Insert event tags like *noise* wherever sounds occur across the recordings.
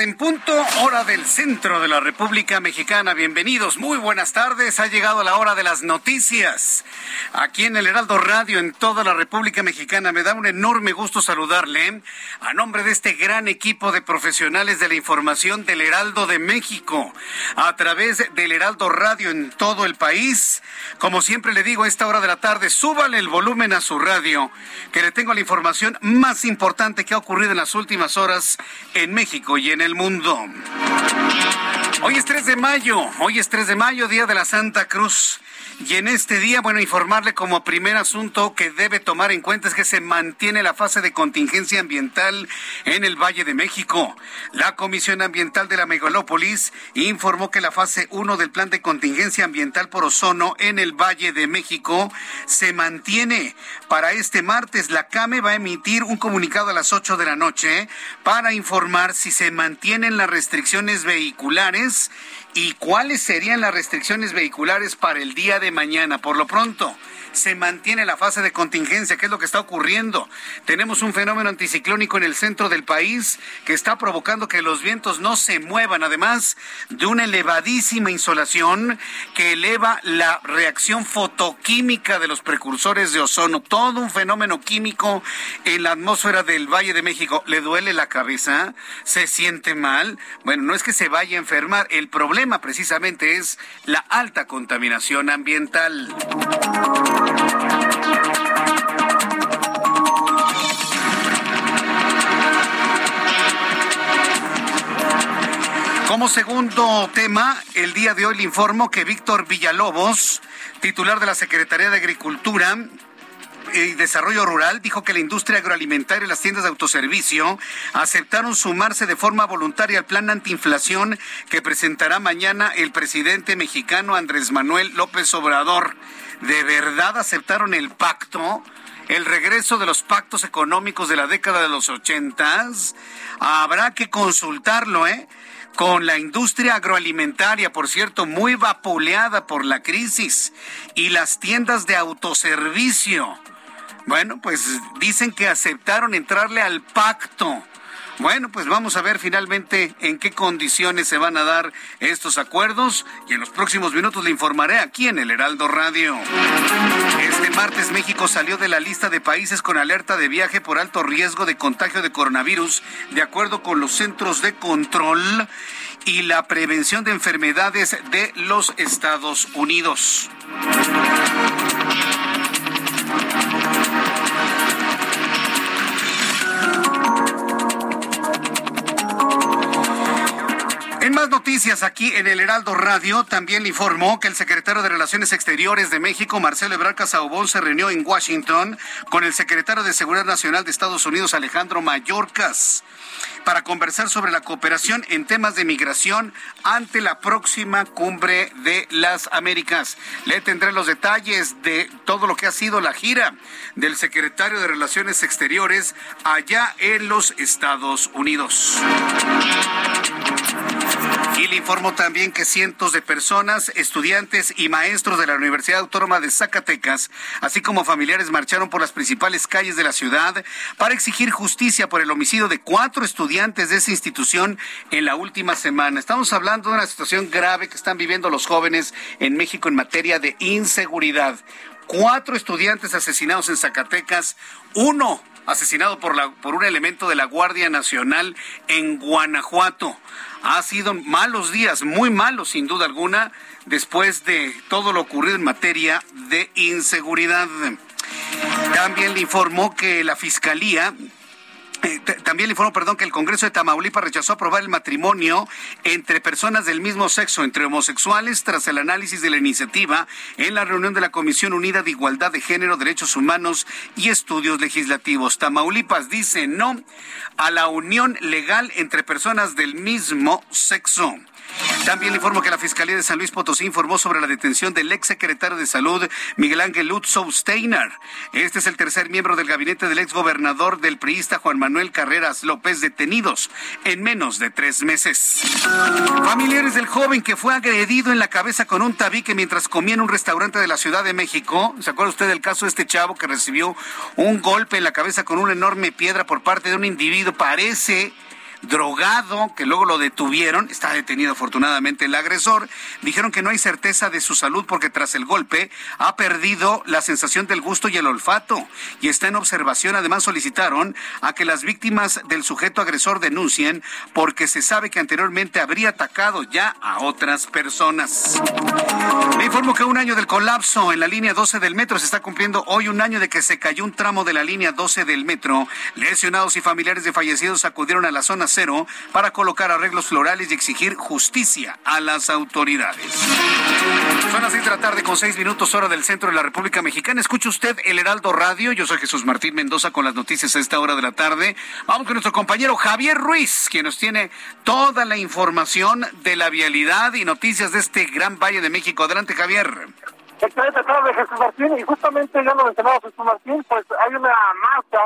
Tarde en punto, hora del centro de la República Mexicana. Bienvenidos, muy buenas tardes. Ha llegado la hora de las noticias. Aquí en el Heraldo Radio, en toda la República Mexicana. Me da un enorme gusto saludarle a nombre de este gran equipo de profesionales de la información del Heraldo de México, a través del Heraldo Radio en todo el país. Como siempre le digo a esta hora de la tarde, súbale el volumen a su radio, que le tengo la información más importante que ha ocurrido en las últimas horas en México y en el mundo. Hoy es 3 de mayo, hoy es 3 de mayo, Día de la Santa Cruz. Y en este día, bueno, informarle como primer asunto que debe tomar en cuenta es que se mantiene la fase de contingencia ambiental en el Valle de México. La Comisión Ambiental de la Megalópolis informó que la fase 1 del plan de contingencia ambiental por ozono en el Valle de México se mantiene. Para este martes, la CAME va a emitir un comunicado a las 8 de la noche para informar si se mantienen las restricciones vehiculares y cuáles serían las restricciones vehiculares para el día de mañana. Por lo pronto, se mantiene la fase de contingencia. ¿Qué es lo que está ocurriendo? Tenemos un fenómeno anticiclónico en el centro del país que está provocando que los vientos no se muevan, además de una elevadísima insolación que eleva la reacción fotoquímica de los precursores de ozono. Todo un fenómeno químico en la atmósfera del Valle de México. ¿Le duele la cabeza? ¿Se siente mal? Bueno, no es que se vaya a enfermar. El problema precisamente es la alta contaminación ambiental. Como segundo tema, el día de hoy le informo que Víctor Villalobos, titular de la Secretaría de Agricultura, y Desarrollo Rural dijo que la industria agroalimentaria y las tiendas de autoservicio aceptaron sumarse de forma voluntaria al plan antiinflación que presentará mañana el presidente mexicano Andrés Manuel López Obrador. ¿De verdad aceptaron el pacto? el regreso de los pactos económicos de la década de los ochentas, habrá que consultarlo, ¿eh? Con la industria agroalimentaria, por cierto, muy vapuleada por la crisis, y las tiendas de autoservicio. Bueno, pues dicen que aceptaron entrarle al pacto. Bueno, pues vamos a ver finalmente en qué condiciones se van a dar estos acuerdos y en los próximos minutos le informaré aquí en el Heraldo Radio. Este martes México salió de la lista de países con alerta de viaje por alto riesgo de contagio de coronavirus, de acuerdo con los Centros de Control y la Prevención de Enfermedades de los Estados Unidos. Más noticias aquí en el Heraldo Radio, también informó que el secretario de Relaciones Exteriores de México, Marcelo Ebrard Casaubon, se reunió en Washington con el secretario de Seguridad Nacional de Estados Unidos, Alejandro Mayorkas, para conversar sobre la cooperación en temas de migración ante la próxima cumbre de las Américas. Le tendré los detalles de todo lo que ha sido la gira del secretario de Relaciones Exteriores allá en los Estados Unidos. Y le informo también que cientos de personas, estudiantes y maestros de la Universidad Autónoma de Zacatecas, así como familiares, marcharon por las principales calles de la ciudad para exigir justicia por el homicidio de cuatro estudiantes de esa institución en la última semana. Estamos hablando de una situación grave que están viviendo los jóvenes en México en materia de inseguridad. Cuatro estudiantes asesinados en Zacatecas, uno asesinado por, por un elemento de la Guardia Nacional en Guanajuato. Ha sido malos días, muy malos sin duda alguna, después de todo lo ocurrido en materia de inseguridad. También le informó que la Fiscalía eh, también le informo, perdón, que el Congreso de Tamaulipas rechazó aprobar el matrimonio entre personas del mismo sexo, entre homosexuales, tras el análisis de la iniciativa en la reunión de la Comisión Unida de Igualdad de Género, Derechos Humanos y Estudios Legislativos. Tamaulipas dice no a la unión legal entre personas del mismo sexo. También le informo que la Fiscalía de San Luis Potosí informó sobre la detención del ex secretario de Salud, Miguel Ángel Lutzow Steiner. Este es el tercer miembro del gabinete del ex gobernador del priista Juan Manuel Carreras López detenidos en menos de tres meses. Familiares del joven que fue agredido en la cabeza con un tabique mientras comía en un restaurante de la Ciudad de México. ¿Se acuerda usted del caso de este chavo que recibió un golpe en la cabeza con una enorme piedra por parte de un individuo? Parece drogado, que luego lo detuvieron, está detenido afortunadamente el agresor, dijeron que no hay certeza de su salud porque tras el golpe ha perdido la sensación del gusto y el olfato y está en observación. Además solicitaron a que las víctimas del sujeto agresor denuncien porque se sabe que anteriormente habría atacado ya a otras personas. Me informo que un año del colapso en la línea 12 del metro se está cumpliendo hoy un año de que se cayó un tramo de la línea 12 del metro. Lesionados y familiares de fallecidos acudieron a la zona cero para colocar arreglos florales y exigir justicia a las autoridades. Son las seis de la tarde con seis minutos hora del centro de la República Mexicana. Escucha usted el Heraldo Radio. Yo soy Jesús Martín Mendoza con las noticias a esta hora de la tarde. Vamos con nuestro compañero Javier Ruiz, quien nos tiene toda la información de la vialidad y noticias de este gran Valle de México. Adelante, Javier. Excelente tarde, Jesús Martín. Y justamente ya lo mencionaba Jesús Martín, pues hay una marcha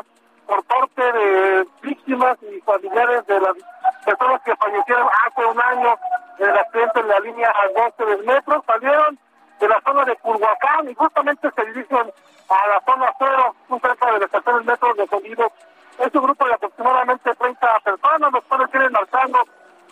por parte de víctimas y familiares de las personas que fallecieron hace un año en el accidente en la línea 12 del metro, salieron de la zona de Culhuacán y justamente se dirigen a la zona cero, un cerca de la estación del metro de Sonido. Es un grupo de aproximadamente 30 personas, los cuales vienen marchando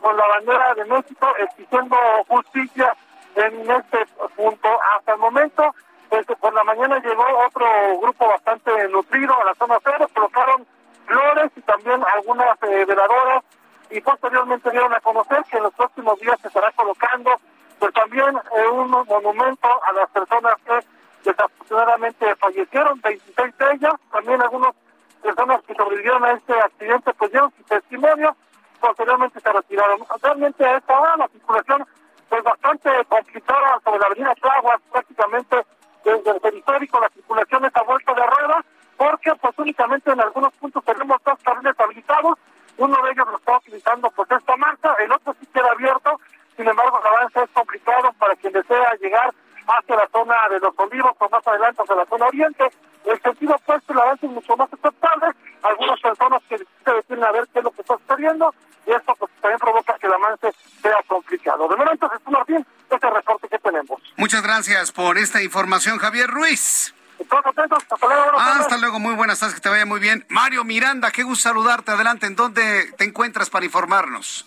con la bandera de México exigiendo justicia en este punto. Hasta el momento pues, por la mañana llegó otro grupo bastante nutrido a la zona cero, colocaron flores y también algunas eh, veladoras y posteriormente dieron a conocer que en los próximos días se estará colocando pues también eh, un monumento a las personas que desafortunadamente fallecieron, 26 de ellas, también algunas personas que sobrevivieron a este accidente pues dieron su testimonio, posteriormente se retiraron. Realmente a esta la circulación pues bastante complicada sobre la avenida Tláhuac, prácticamente desde el periférico la circulación está vuelta de rueda, porque pues únicamente en algunos puntos tenemos dos carriles habilitados, uno de ellos lo está utilizando pues esta marcha, el otro sí queda abierto, sin embargo el avance es complicado para quien desea llegar hacia la zona de los olivos o más adelante hacia la zona oriente. El sentido opuesto, el avance es mucho más aceptable. Algunas personas que se detienen a ver qué es lo que está sucediendo y esto pues también provoca que el avance sea complicado. De momento, Jesús Martín, este reporte que tenemos. Muchas gracias por esta información, Javier Ruiz. Hasta luego, Hasta luego, muy buenas tardes, que te vaya muy bien. Mario Miranda, qué gusto saludarte. Adelante, ¿en dónde te encuentras para informarnos?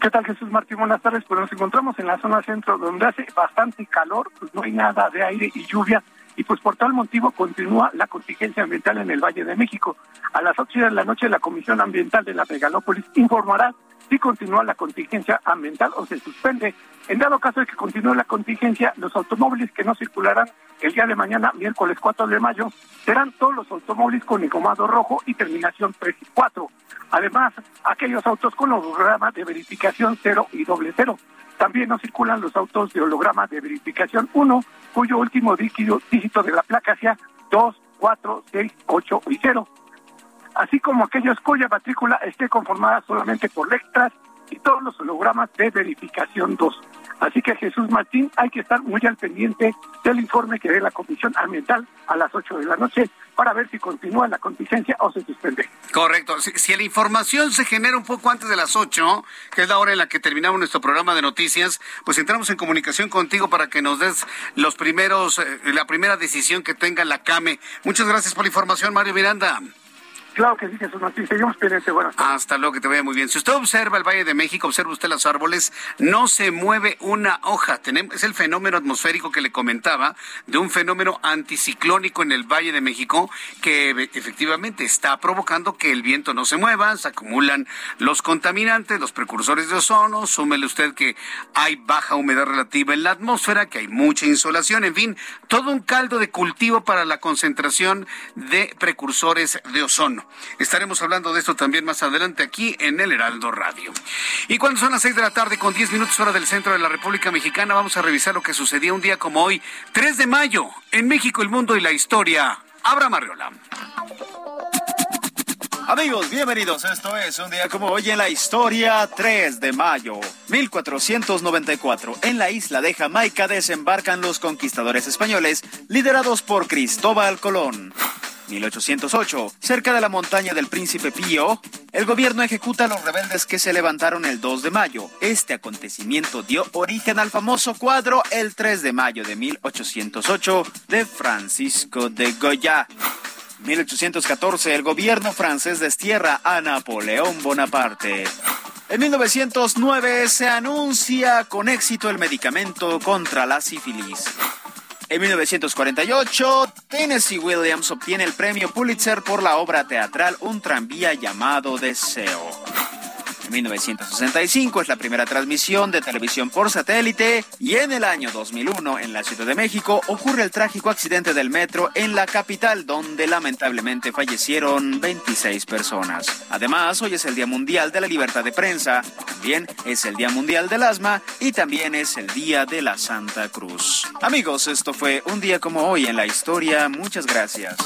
¿Qué tal Jesús Martín? Buenas tardes. Pues nos encontramos en la zona centro donde hace bastante calor, pues no hay nada de aire y lluvia y pues por tal motivo continúa la contingencia ambiental en el Valle de México. A las 8 de la noche la Comisión Ambiental de la Megalópolis informará si continúa la contingencia ambiental o se suspende. En dado caso de que continúe la contingencia, los automóviles que no circularán el día de mañana, miércoles 4 de mayo, serán todos los automóviles con engomado rojo y terminación 3 y 4. Además, aquellos autos con holograma de verificación 0 y doble 0. También no circulan los autos de holograma de verificación 1, cuyo último dígito, de la placa sea 2, 4, 6, 8 y 0 así como aquellos cuya matrícula esté conformada solamente por letras y todos los hologramas de verificación 2. Así que Jesús Martín, hay que estar muy al pendiente del informe que dé la Comisión Ambiental a las 8 de la noche para ver si continúa la contingencia o se suspende. Correcto. Si, si, la información se genera un poco antes de las 8, que es la hora en la que terminamos nuestro programa de noticias, pues entramos en comunicación contigo para que nos des los primeros, eh, la primera decisión que tenga la CAME. Muchas gracias por la información, Mario Miranda. Claro que sí, Jesús Martín. Seguimos pendientes. Bueno, Hasta luego, que te vaya muy bien. Si usted observa el Valle de México, observa usted los árboles, no se mueve una hoja. Es el fenómeno atmosférico que le comentaba de un fenómeno anticiclónico en el Valle de México que efectivamente está provocando que el viento no se mueva, se acumulan los contaminantes, los precursores de ozono, súmele usted que hay baja humedad relativa en la atmósfera, que hay mucha insolación, en fin, todo un caldo de cultivo para la concentración de precursores de ozono. Estaremos hablando de esto también más adelante aquí en el Heraldo Radio. Y cuando son las seis de la tarde con diez minutos hora del centro de la República Mexicana, vamos a revisar lo que sucedía un día como hoy, 3 de mayo, en México, el mundo y la historia. Abra Marriola. Amigos, bienvenidos. Esto es un día como hoy en la historia, 3 de mayo, 1494. En la isla de Jamaica desembarcan los conquistadores españoles, liderados por Cristóbal Colón. 1808, cerca de la montaña del Príncipe Pío, el gobierno ejecuta a los rebeldes que se levantaron el 2 de mayo. Este acontecimiento dio origen al famoso cuadro El 3 de mayo de 1808 de Francisco de Goya. 1814, el gobierno francés destierra a Napoleón Bonaparte. En 1909 se anuncia con éxito el medicamento contra la sífilis. En 1948, Tennessee Williams obtiene el premio Pulitzer por la obra teatral Un tranvía llamado Deseo. En 1965 es la primera transmisión de televisión por satélite y en el año 2001 en la Ciudad de México ocurre el trágico accidente del metro en la capital donde lamentablemente fallecieron 26 personas. Además, hoy es el Día Mundial de la Libertad de Prensa, también es el Día Mundial del Asma y también es el Día de la Santa Cruz. Amigos, esto fue un día como hoy en la historia. Muchas gracias.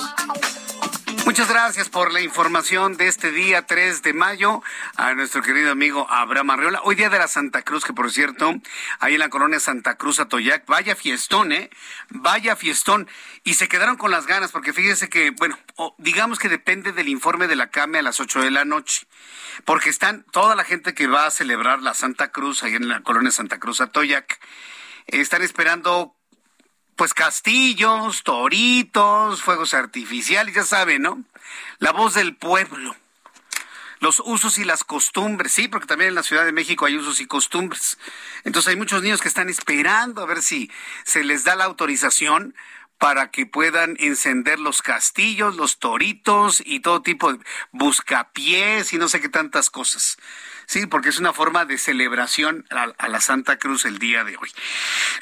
Muchas gracias por la información de este día 3 de mayo a nuestro querido amigo Abraham Arreola. Hoy día de la Santa Cruz, que por cierto, ahí en la colonia Santa Cruz Atoyac, vaya fiestón, ¿eh? Vaya fiestón. Y se quedaron con las ganas, porque fíjese que, bueno, digamos que depende del informe de la CAME a las 8 de la noche. Porque están toda la gente que va a celebrar la Santa Cruz ahí en la colonia Santa Cruz Atoyac, están esperando pues castillos, toritos, fuegos artificiales, ya saben, ¿no? La voz del pueblo. Los usos y las costumbres, sí, porque también en la Ciudad de México hay usos y costumbres. Entonces hay muchos niños que están esperando a ver si se les da la autorización para que puedan encender los castillos, los toritos y todo tipo de buscapiés y no sé qué tantas cosas. Sí, porque es una forma de celebración a, la Santa Cruz el día de hoy.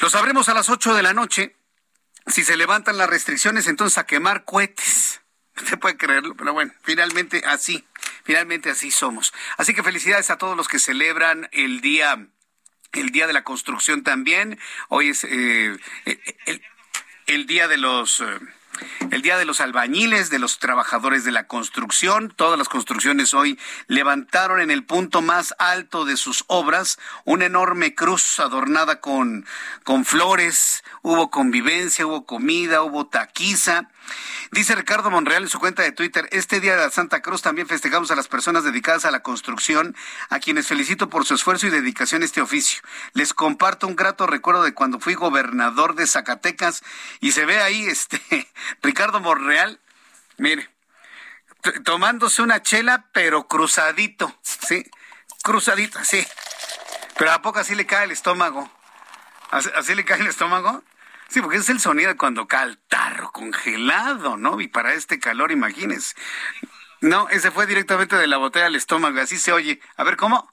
Lo sabremos a las 8 de la noche si se levantan las restricciones, entonces a quemar cohetes. *laughs* Usted puede creerlo, pero bueno, finalmente así, finalmente así somos. Así que felicidades a todos los que celebran el día, el día de la construcción también. Hoy es eh, el, el, día de los eh, el Día de los Albañiles, de los Trabajadores de la Construcción. Todas las construcciones hoy levantaron en el punto más alto de sus obras una enorme cruz adornada con, con flores. Hubo convivencia, hubo comida, hubo taquiza. Dice Ricardo Monreal en su cuenta de Twitter, este día de la Santa Cruz también festejamos a las personas dedicadas a la construcción, a quienes felicito por su esfuerzo y dedicación a este oficio. Les comparto un grato recuerdo de cuando fui gobernador de Zacatecas y se ve ahí este Ricardo Monreal, mire, tomándose una chela pero cruzadito, sí, cruzadito, sí. Pero a poco así le cae el estómago. ¿Así, le cae el estómago? Sí, porque es el sonido cuando cae el tarro congelado, ¿no? Y para este calor, imagínense. No, ese fue directamente de la botella al estómago, así se oye. A ver, ¿cómo?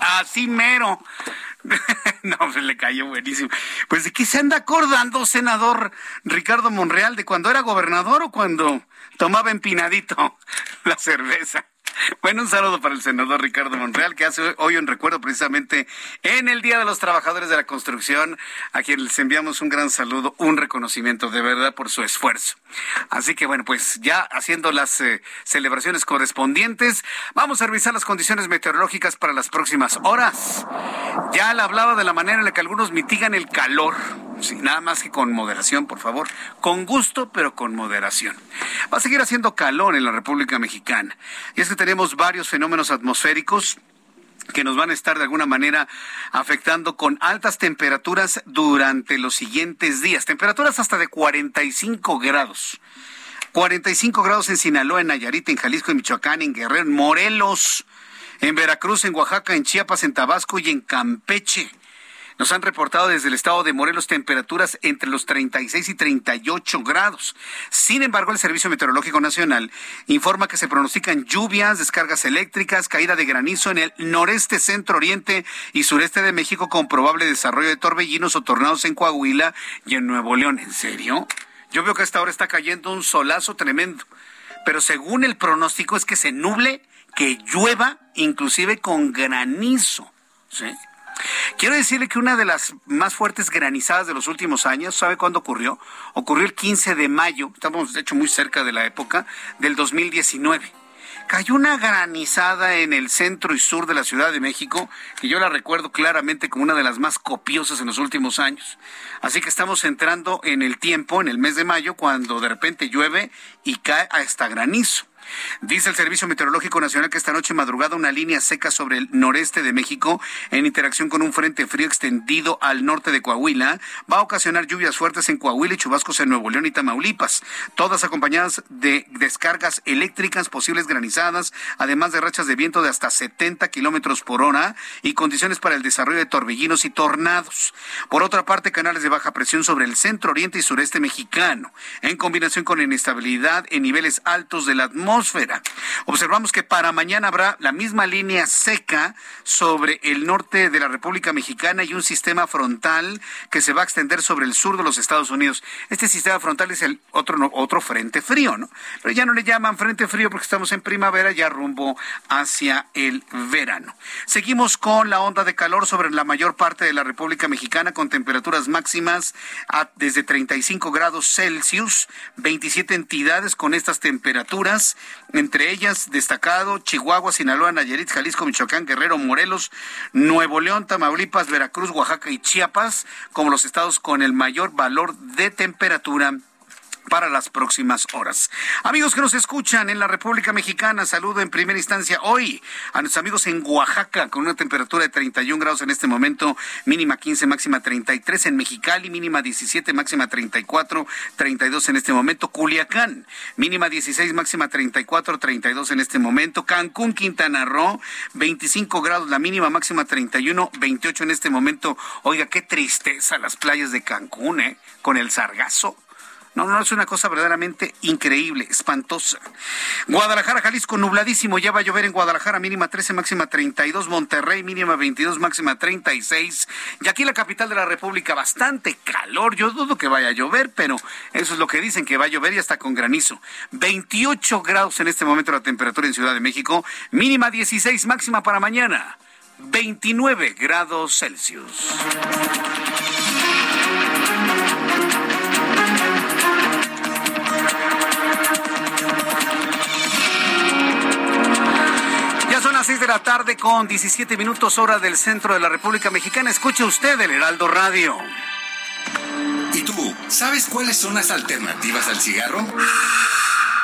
Así mero. *laughs* no, se le cayó buenísimo. Pues de qué se anda acordando, senador Ricardo Monreal, de cuando era gobernador o cuando tomaba empinadito *laughs* la cerveza. Bueno, un saludo para el senador Ricardo Monreal, que hace hoy un recuerdo precisamente en el Día de los Trabajadores de la Construcción, a quien les enviamos un gran saludo, un reconocimiento de verdad por su esfuerzo. Así que bueno, pues ya haciendo las eh, celebraciones correspondientes, vamos a revisar las condiciones meteorológicas para las próximas horas. Ya le hablaba de la manera en la que algunos mitigan el calor. Sí, nada más que con moderación, por favor. Con gusto, pero con moderación. Va a seguir haciendo calor en la República Mexicana. Y es que tenemos varios fenómenos atmosféricos que nos van a estar de alguna manera afectando con altas temperaturas durante los siguientes días. Temperaturas hasta de 45 grados. 45 grados en Sinaloa, en Nayarit, en Jalisco, en Michoacán, en Guerrero, en Morelos, en Veracruz, en Oaxaca, en Chiapas, en Tabasco y en Campeche. Nos han reportado desde el estado de Morelos temperaturas entre los 36 y 38 grados. Sin embargo, el Servicio Meteorológico Nacional informa que se pronostican lluvias, descargas eléctricas, caída de granizo en el noreste, centro, oriente y sureste de México con probable desarrollo de torbellinos o tornados en Coahuila y en Nuevo León. ¿En serio? Yo veo que a esta hora está cayendo un solazo tremendo. Pero según el pronóstico es que se nuble, que llueva, inclusive con granizo. ¿Sí? Quiero decirle que una de las más fuertes granizadas de los últimos años, ¿sabe cuándo ocurrió? Ocurrió el 15 de mayo, estamos de hecho muy cerca de la época, del 2019. Cayó una granizada en el centro y sur de la Ciudad de México, que yo la recuerdo claramente como una de las más copiosas en los últimos años. Así que estamos entrando en el tiempo, en el mes de mayo, cuando de repente llueve y cae hasta granizo. Dice el Servicio Meteorológico Nacional que esta noche madrugada una línea seca sobre el noreste de México en interacción con un frente frío extendido al norte de Coahuila va a ocasionar lluvias fuertes en Coahuila y chubascos en Nuevo León y Tamaulipas, todas acompañadas de descargas eléctricas, posibles granizadas, además de rachas de viento de hasta 70 kilómetros por hora y condiciones para el desarrollo de torbellinos y tornados. Por otra parte, canales de baja presión sobre el centro, oriente y sureste mexicano, en combinación con inestabilidad en niveles altos de la atmósfera Observamos que para mañana habrá la misma línea seca sobre el norte de la República Mexicana y un sistema frontal que se va a extender sobre el sur de los Estados Unidos. Este sistema frontal es el otro, otro frente frío, ¿no? Pero ya no le llaman frente frío porque estamos en primavera, ya rumbo hacia el verano. Seguimos con la onda de calor sobre la mayor parte de la República Mexicana con temperaturas máximas a, desde 35 grados Celsius, 27 entidades con estas temperaturas entre ellas destacado Chihuahua, Sinaloa, Nayarit, Jalisco, Michoacán, Guerrero, Morelos, Nuevo León, Tamaulipas, Veracruz, Oaxaca y Chiapas, como los estados con el mayor valor de temperatura para las próximas horas. Amigos que nos escuchan en la República Mexicana, saludo en primera instancia hoy a nuestros amigos en Oaxaca con una temperatura de 31 grados en este momento, mínima 15, máxima 33 en Mexicali, mínima 17, máxima 34, 32 en este momento, Culiacán, mínima 16, máxima 34, 32 en este momento, Cancún, Quintana Roo, 25 grados la mínima, máxima 31, 28 en este momento. Oiga, qué tristeza las playas de Cancún, ¿eh? Con el sargazo. No, no, es una cosa verdaderamente increíble, espantosa. Guadalajara, Jalisco, nubladísimo. Ya va a llover en Guadalajara, mínima 13, máxima 32. Monterrey, mínima 22, máxima 36. Y aquí la capital de la República, bastante calor. Yo dudo que vaya a llover, pero eso es lo que dicen, que va a llover y hasta con granizo. 28 grados en este momento la temperatura en Ciudad de México. Mínima 16, máxima para mañana. 29 grados Celsius. Seis de la tarde con 17 minutos hora del centro de la República Mexicana. Escuche usted el Heraldo Radio. ¿Y tú, sabes cuáles son las alternativas al cigarro?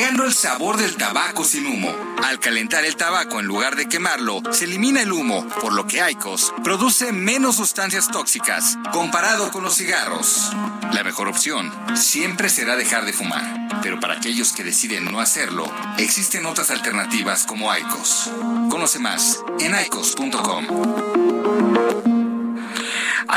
el sabor del tabaco sin humo. Al calentar el tabaco en lugar de quemarlo, se elimina el humo, por lo que Aicos produce menos sustancias tóxicas comparado con los cigarros. La mejor opción siempre será dejar de fumar, pero para aquellos que deciden no hacerlo, existen otras alternativas como Aicos. Conoce más en aicos.com.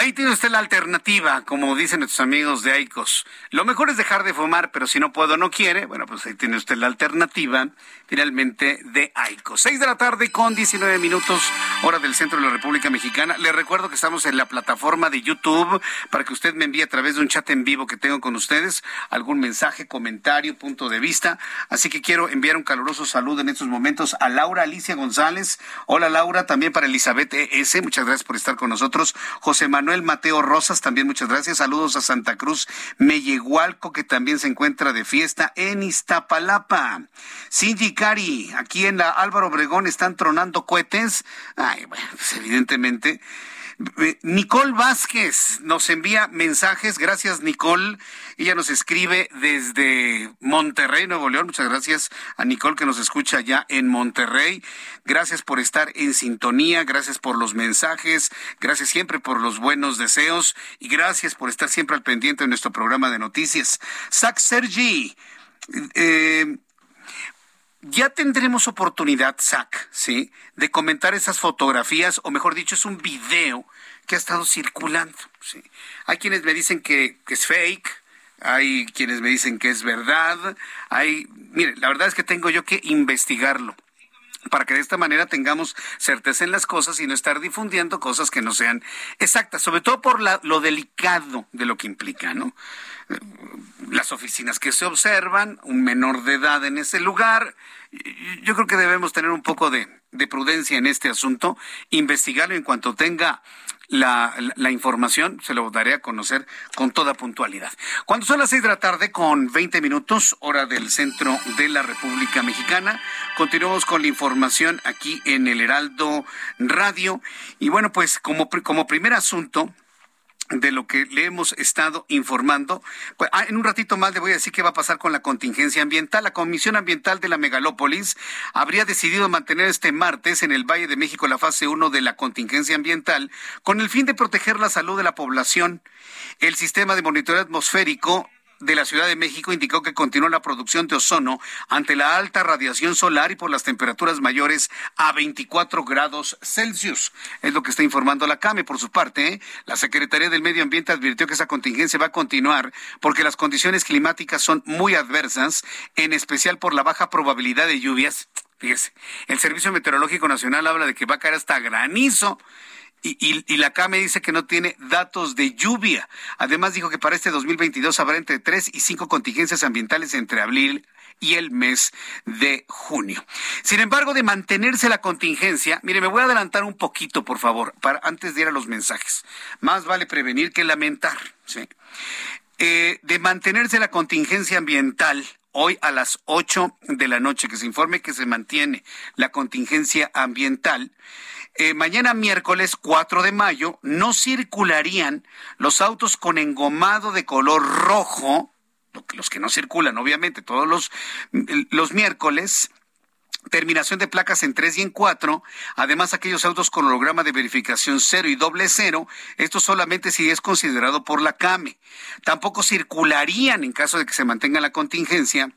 Ahí tiene usted la alternativa, como dicen nuestros amigos de Aicos. Lo mejor es dejar de fumar, pero si no puedo, no quiere. Bueno, pues ahí tiene usted la alternativa, finalmente, de Aicos. Seis de la tarde con 19 minutos, hora del centro de la República Mexicana. Le recuerdo que estamos en la plataforma de YouTube para que usted me envíe a través de un chat en vivo que tengo con ustedes algún mensaje, comentario, punto de vista. Así que quiero enviar un caluroso saludo en estos momentos a Laura Alicia González. Hola Laura, también para Elizabeth E.S. Muchas gracias por estar con nosotros. José Manuel Mateo Rosas, también muchas gracias. Saludos a Santa Cruz Mellehualco, que también se encuentra de fiesta en Iztapalapa. Cindy Cari, aquí en la Álvaro Obregón están tronando cohetes. Ay, bueno, pues evidentemente Nicole Vázquez nos envía mensajes. Gracias, Nicole. Ella nos escribe desde Monterrey, Nuevo León. Muchas gracias a Nicole que nos escucha ya en Monterrey. Gracias por estar en sintonía. Gracias por los mensajes. Gracias siempre por los buenos deseos. Y gracias por estar siempre al pendiente de nuestro programa de noticias. Zach Sergi. Eh, ya tendremos oportunidad, Zach, ¿sí? De comentar esas fotografías, o mejor dicho, es un video que ha estado circulando. Hay quienes me dicen que, es fake, hay quienes me dicen que es verdad, hay, mire, la verdad es que tengo yo que investigarlo para que de esta manera tengamos certeza en las cosas y no estar difundiendo cosas que no sean exactas, sobre todo por lo delicado de lo que implica, ¿no? las oficinas que se observan, un menor de edad en ese lugar. Yo creo que debemos tener un poco de, prudencia en este asunto, investigarlo en cuanto tenga la, información, se lo daré a conocer con toda puntualidad. Cuando son las seis de la tarde con 20 minutos, hora del centro de la República Mexicana, continuamos con la información aquí en el Heraldo Radio. Y bueno, pues como, como primer asunto, de lo que le hemos estado informando. Pues, ah, en un ratito más le voy a decir qué va a pasar con la contingencia ambiental. La Comisión Ambiental de la Megalópolis habría decidido mantener este martes en el Valle de México la fase 1 de la contingencia ambiental con el fin de proteger la salud de la población. El sistema de monitoreo atmosférico de la Ciudad de México indicó que continuó la producción de ozono ante la alta radiación solar y por las temperaturas mayores a 24 grados Celsius. Es lo que está informando la CAME. Por su parte, la Secretaría del Medio Ambiente advirtió que esa contingencia va a continuar porque las condiciones climáticas son muy adversas, en especial por la baja probabilidad de lluvias. Fíjese, el Servicio Meteorológico Nacional habla de que va a caer hasta granizo y, y, la CAME dice que no tiene datos de lluvia. Además dijo que para este 2022 habrá entre tres y cinco contingencias ambientales entre abril y el mes de junio. Sin embargo, de mantenerse la contingencia, mire, me voy a adelantar un poquito, por favor, para antes de ir a los mensajes. Más vale prevenir que lamentar. ¿sí? Eh, de mantenerse la contingencia ambiental, hoy a las 8 de la noche, que se informe que se mantiene la contingencia ambiental. Eh, mañana miércoles 4 de mayo no circularían los autos con engomado de color rojo, los que no circulan, obviamente, todos los, los miércoles, terminación de placas en 3 y en 4, además aquellos autos con holograma de verificación 0 y doble 0, esto solamente si es considerado por la CAME. Tampoco circularían en caso de que se mantenga la contingencia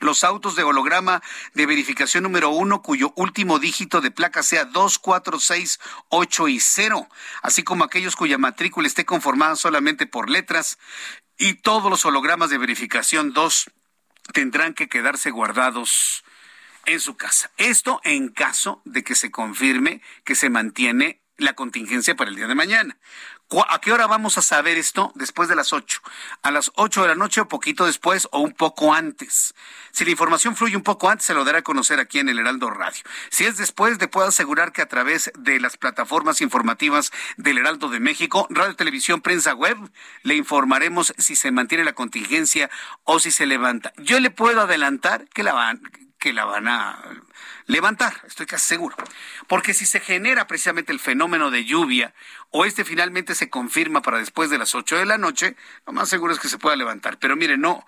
los autos de holograma de verificación número uno cuyo último dígito de placa sea 2, 4, 6, 8 y 0, así como aquellos cuya matrícula esté conformada solamente por letras y todos los hologramas de verificación 2 tendrán que quedarse guardados en su casa. Esto en caso de que se confirme que se mantiene la contingencia para el día de mañana. ¿A qué hora vamos a saber esto? Después de las 8. A las 8 de la noche o poquito después o un poco antes. Si la información fluye un poco antes, se lo dará a conocer aquí en el Heraldo Radio. Si es después, le puedo asegurar que a través de las plataformas informativas del Heraldo de México, Radio, Televisión, Prensa Web, le informaremos si se mantiene la contingencia o si se levanta. Yo le puedo adelantar que la van, que la van a levantar, estoy casi seguro. Porque si se genera precisamente el fenómeno de lluvia o este finalmente se confirma para después de las 8 de la noche, lo más seguro es que se pueda levantar. Pero mire, no,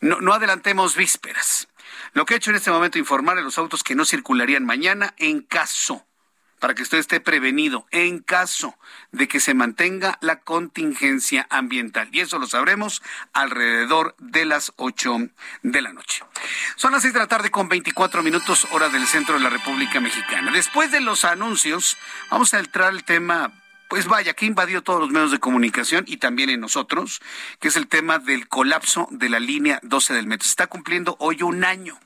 no, no adelantemos vísperas. Lo que he hecho en este momento es informar a los autos que no circularían mañana en caso para que usted esté prevenido en caso de que se mantenga la contingencia ambiental. Y eso lo sabremos alrededor de las 8 de la noche. Son las 6 de la tarde con 24 minutos hora del centro de la República Mexicana. Después de los anuncios, vamos a entrar al tema pues vaya, que invadió todos los medios de comunicación y también en nosotros, que es el tema del colapso de la línea 12 del metro. Se está cumpliendo hoy un año.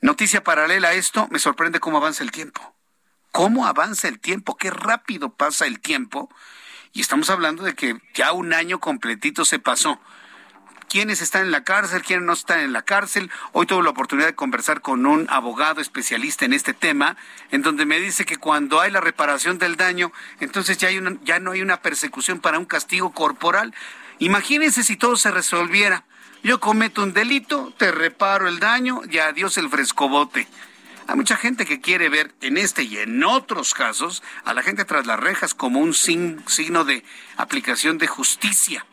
Noticia paralela a esto, me sorprende cómo avanza el tiempo. ¿Cómo avanza el tiempo? Qué rápido pasa el tiempo. Y estamos hablando de que ya un año completito se pasó quiénes están en la cárcel, quiénes no están en la cárcel. Hoy tuve la oportunidad de conversar con un abogado especialista en este tema, en donde me dice que cuando hay la reparación del daño, entonces ya, hay ya no hay una persecución para un castigo corporal. Imagínense si todo se resolviera. Yo cometo un delito, te reparo el daño y adiós el frescobote. Hay mucha gente que quiere ver en este y en otros casos a la gente tras las rejas como un signo de aplicación de justicia.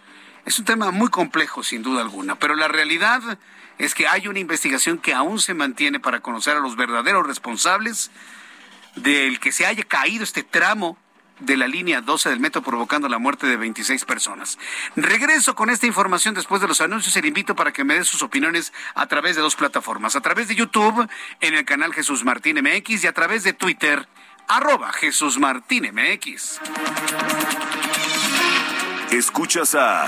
Es un tema muy complejo, sin duda alguna, pero la realidad es que hay una investigación que aún se mantiene para conocer a los verdaderos responsables del que se haya caído este tramo de la línea 12 del metro provocando la muerte de 26 personas. Regreso con esta información después de los anuncios y le invito para que me dé sus opiniones a través de dos plataformas, a través de YouTube en el canal Jesús Martín MX y a través de Twitter arroba Jesús Martín MX. Escuchas a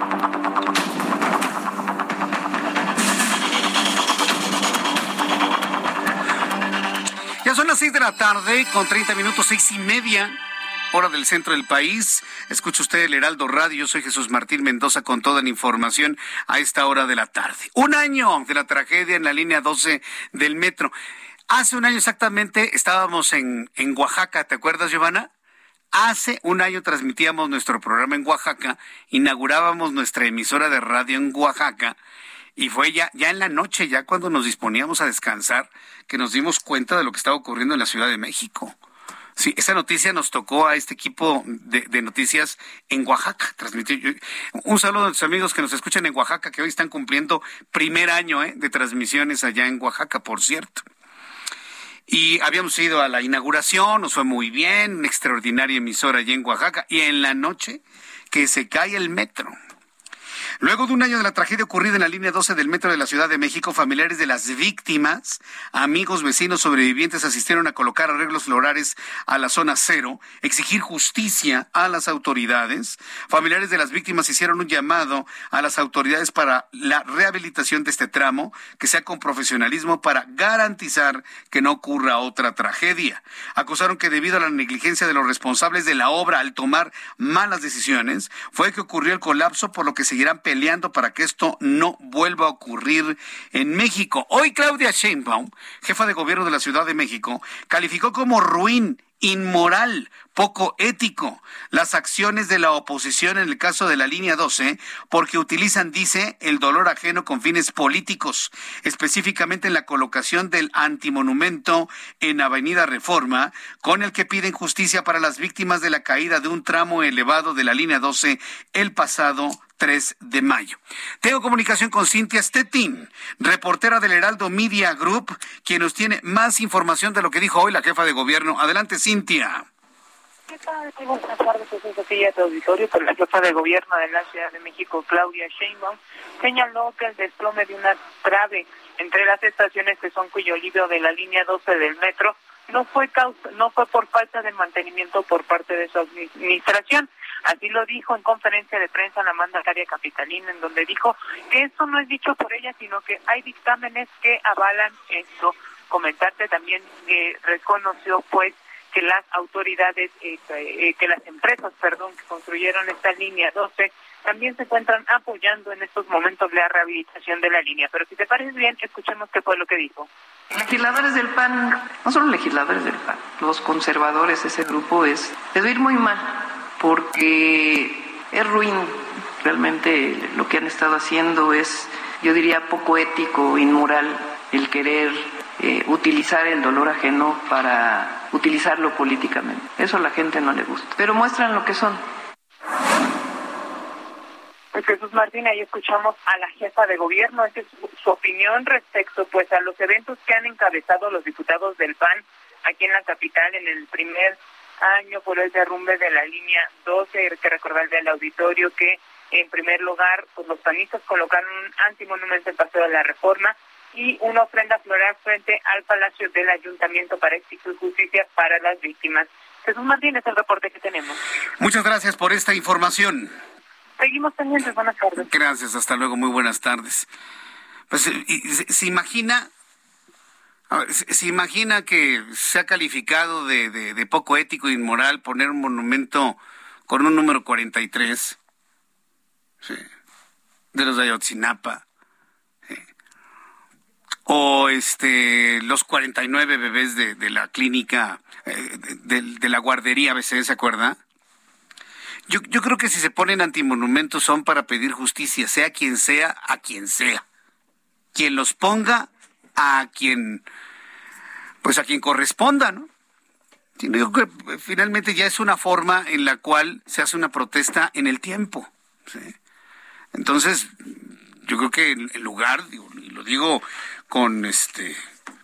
Son las seis de la tarde con 30 minutos, seis y media hora del centro del país. Escucha usted el Heraldo Radio. Soy Jesús Martín Mendoza con toda la información a esta hora de la tarde. Un año de la tragedia en la línea 12 del metro. Hace un año exactamente estábamos en, en Oaxaca, ¿te acuerdas, Giovanna? Hace un año transmitíamos nuestro programa en Oaxaca, inaugurábamos nuestra emisora de radio en Oaxaca y fue ya, ya en la noche, ya cuando nos disponíamos a descansar, que nos dimos cuenta de lo que estaba ocurriendo en la Ciudad de México. Sí, esa noticia nos tocó a este equipo de, noticias en Oaxaca. Transmitir. Un saludo a los amigos que nos escuchan en Oaxaca, que hoy están cumpliendo primer año ¿eh? de transmisiones allá en Oaxaca, por cierto. Y habíamos ido a la inauguración, nos fue muy bien, una extraordinaria emisora allá en Oaxaca. Y en la noche que se cae el metro. Luego de un año de la tragedia ocurrida en la línea 12 del metro de la Ciudad de México, familiares de las víctimas, amigos, vecinos, sobrevivientes asistieron a colocar arreglos florales a la zona cero, exigir justicia a las autoridades. Familiares de las víctimas hicieron un llamado a las autoridades para la rehabilitación de este tramo, que sea con profesionalismo para garantizar que no ocurra otra tragedia. Acusaron que debido a la negligencia de los responsables de la obra al tomar malas decisiones, fue que ocurrió el colapso, por lo que seguirán para que esto no vuelva a ocurrir en México. Hoy Claudia Sheinbaum, jefa de gobierno de la Ciudad de México, calificó como ruin inmoral, poco ético, las acciones de la oposición en el caso de la línea 12, porque utilizan, dice, el dolor ajeno con fines políticos, específicamente en la colocación del antimonumento en Avenida Reforma, con el que piden justicia para las víctimas de la caída de un tramo elevado de la línea 12 el pasado 3 de mayo. Tengo comunicación con Cintia Stettin, reportera del Heraldo Media Group, quien nos tiene más información de lo que dijo hoy la jefa de gobierno. Adelante, Cintia. ¿Qué tal? buenas tardes, Sofía de auditorio. Pero la jefa de gobierno de la Ciudad de México, Claudia Sheinbaum, señaló que el desplome de una trave entre las estaciones que son cuyo libro de la línea 12 del metro no fue causa, no fue por falta de mantenimiento por parte de su administración, Así lo dijo en conferencia de prensa la mandataria capitalina, en donde dijo que esto no es dicho por ella, sino que hay dictámenes que avalan esto. Comentarte también que reconoció pues que las autoridades, eh, eh, que las empresas, perdón, que construyeron esta línea 12 también se encuentran apoyando en estos momentos la rehabilitación de la línea. Pero si te parece bien, escuchemos qué fue lo que dijo. Legisladores del PAN, no solo legisladores del PAN, los conservadores, ese grupo es, les ir muy mal porque Es ruin. Realmente lo que han estado haciendo es, yo diría, poco ético, inmoral, el querer eh, utilizar el dolor ajeno para utilizarlo políticamente. Eso a la gente no le gusta. Pero muestran lo que son. Pues Jesús Martín, ahí escuchamos a la jefa de gobierno, esta es su, opinión respecto pues a los eventos que han encabezado los diputados del PAN aquí en la capital en el primer año por el derrumbe de la línea 12. Hay que recordarle al auditorio que en primer lugar pues los panistas colocaron un antimonumento en Paseo de la Reforma y una ofrenda floral frente al Palacio del Ayuntamiento para exigir justicia para las víctimas. Jesús Martín es el reporte que tenemos. Muchas gracias por esta información. Seguimos pendientes. Buenas tardes. Gracias. Hasta luego. Muy buenas tardes. Pues, ¿se, imagina? ¿Se, imagina que se ha calificado de, de, poco ético e inmoral poner un monumento con un número 43? Sí. De los de Ayotzinapa. O este, los 49 bebés de, de la clínica, eh, de, de, la guardería ABC, ¿se acuerda? Yo, yo creo que si se ponen antimonumentos son para pedir justicia, sea quien sea, a quien sea. Quien los ponga, a quien, pues a quien corresponda, ¿no? Yo creo que finalmente ya es una forma en la cual se hace una protesta en el tiempo. Entonces, yo creo que en lugar, y lo digo con este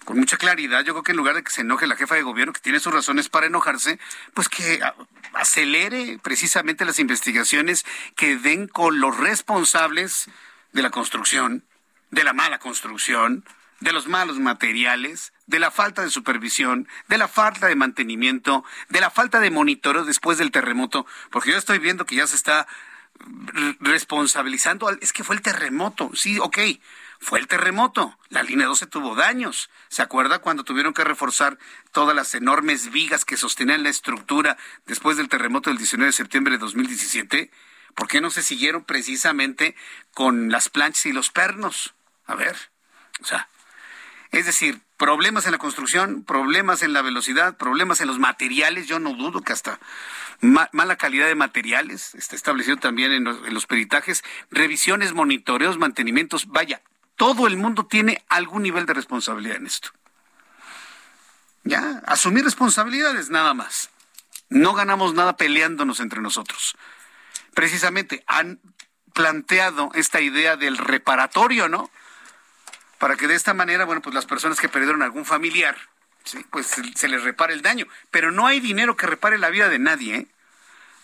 con mucha claridad, yo creo que en lugar de que se enoje la jefa de gobierno, que tiene sus razones para enojarse, pues que acelere precisamente las investigaciones que den con los responsables de la construcción, de la mala construcción, de los malos materiales, de la falta de supervisión, de la falta de mantenimiento, de la falta de monitoreo después del terremoto, porque yo estoy viendo que ya se está responsabilizando, es que fue el terremoto, sí, ok, fue el terremoto. La línea 12 tuvo daños. ¿Se acuerda cuando tuvieron que reforzar todas las enormes vigas que sostenían la estructura después del terremoto del 19 de septiembre de 2017? ¿Por qué no se siguieron precisamente con las planchas y los pernos? A ver, o sea, es decir, problemas en la construcción, problemas en la velocidad, problemas en los materiales. Yo no dudo que hasta mala calidad de materiales está establecido también en los, en los peritajes, revisiones, monitoreos, mantenimientos. Vaya, todo el mundo tiene algún nivel de responsabilidad en esto. Ya, asumir responsabilidades nada más. No ganamos nada peleándonos entre nosotros. Precisamente han planteado esta idea del reparatorio, ¿no? Para que de esta manera, bueno, pues las personas que perdieron algún familiar, pues se les repare el daño. Pero no hay dinero que repare la vida de nadie, ¿eh?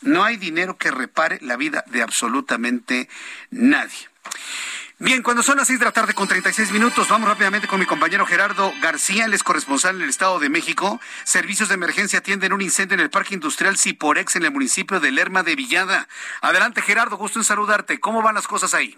No hay dinero que repare la vida de absolutamente nadie. Bien, cuando son las seis de la tarde con 36 minutos, vamos rápidamente con mi compañero Gerardo García, él es corresponsal en el Estado de México. Servicios de emergencia atienden un incendio en el Parque Industrial Ciporex en el municipio de Lerma de Villada. Adelante, Gerardo, gusto en saludarte. ¿Cómo van las cosas ahí?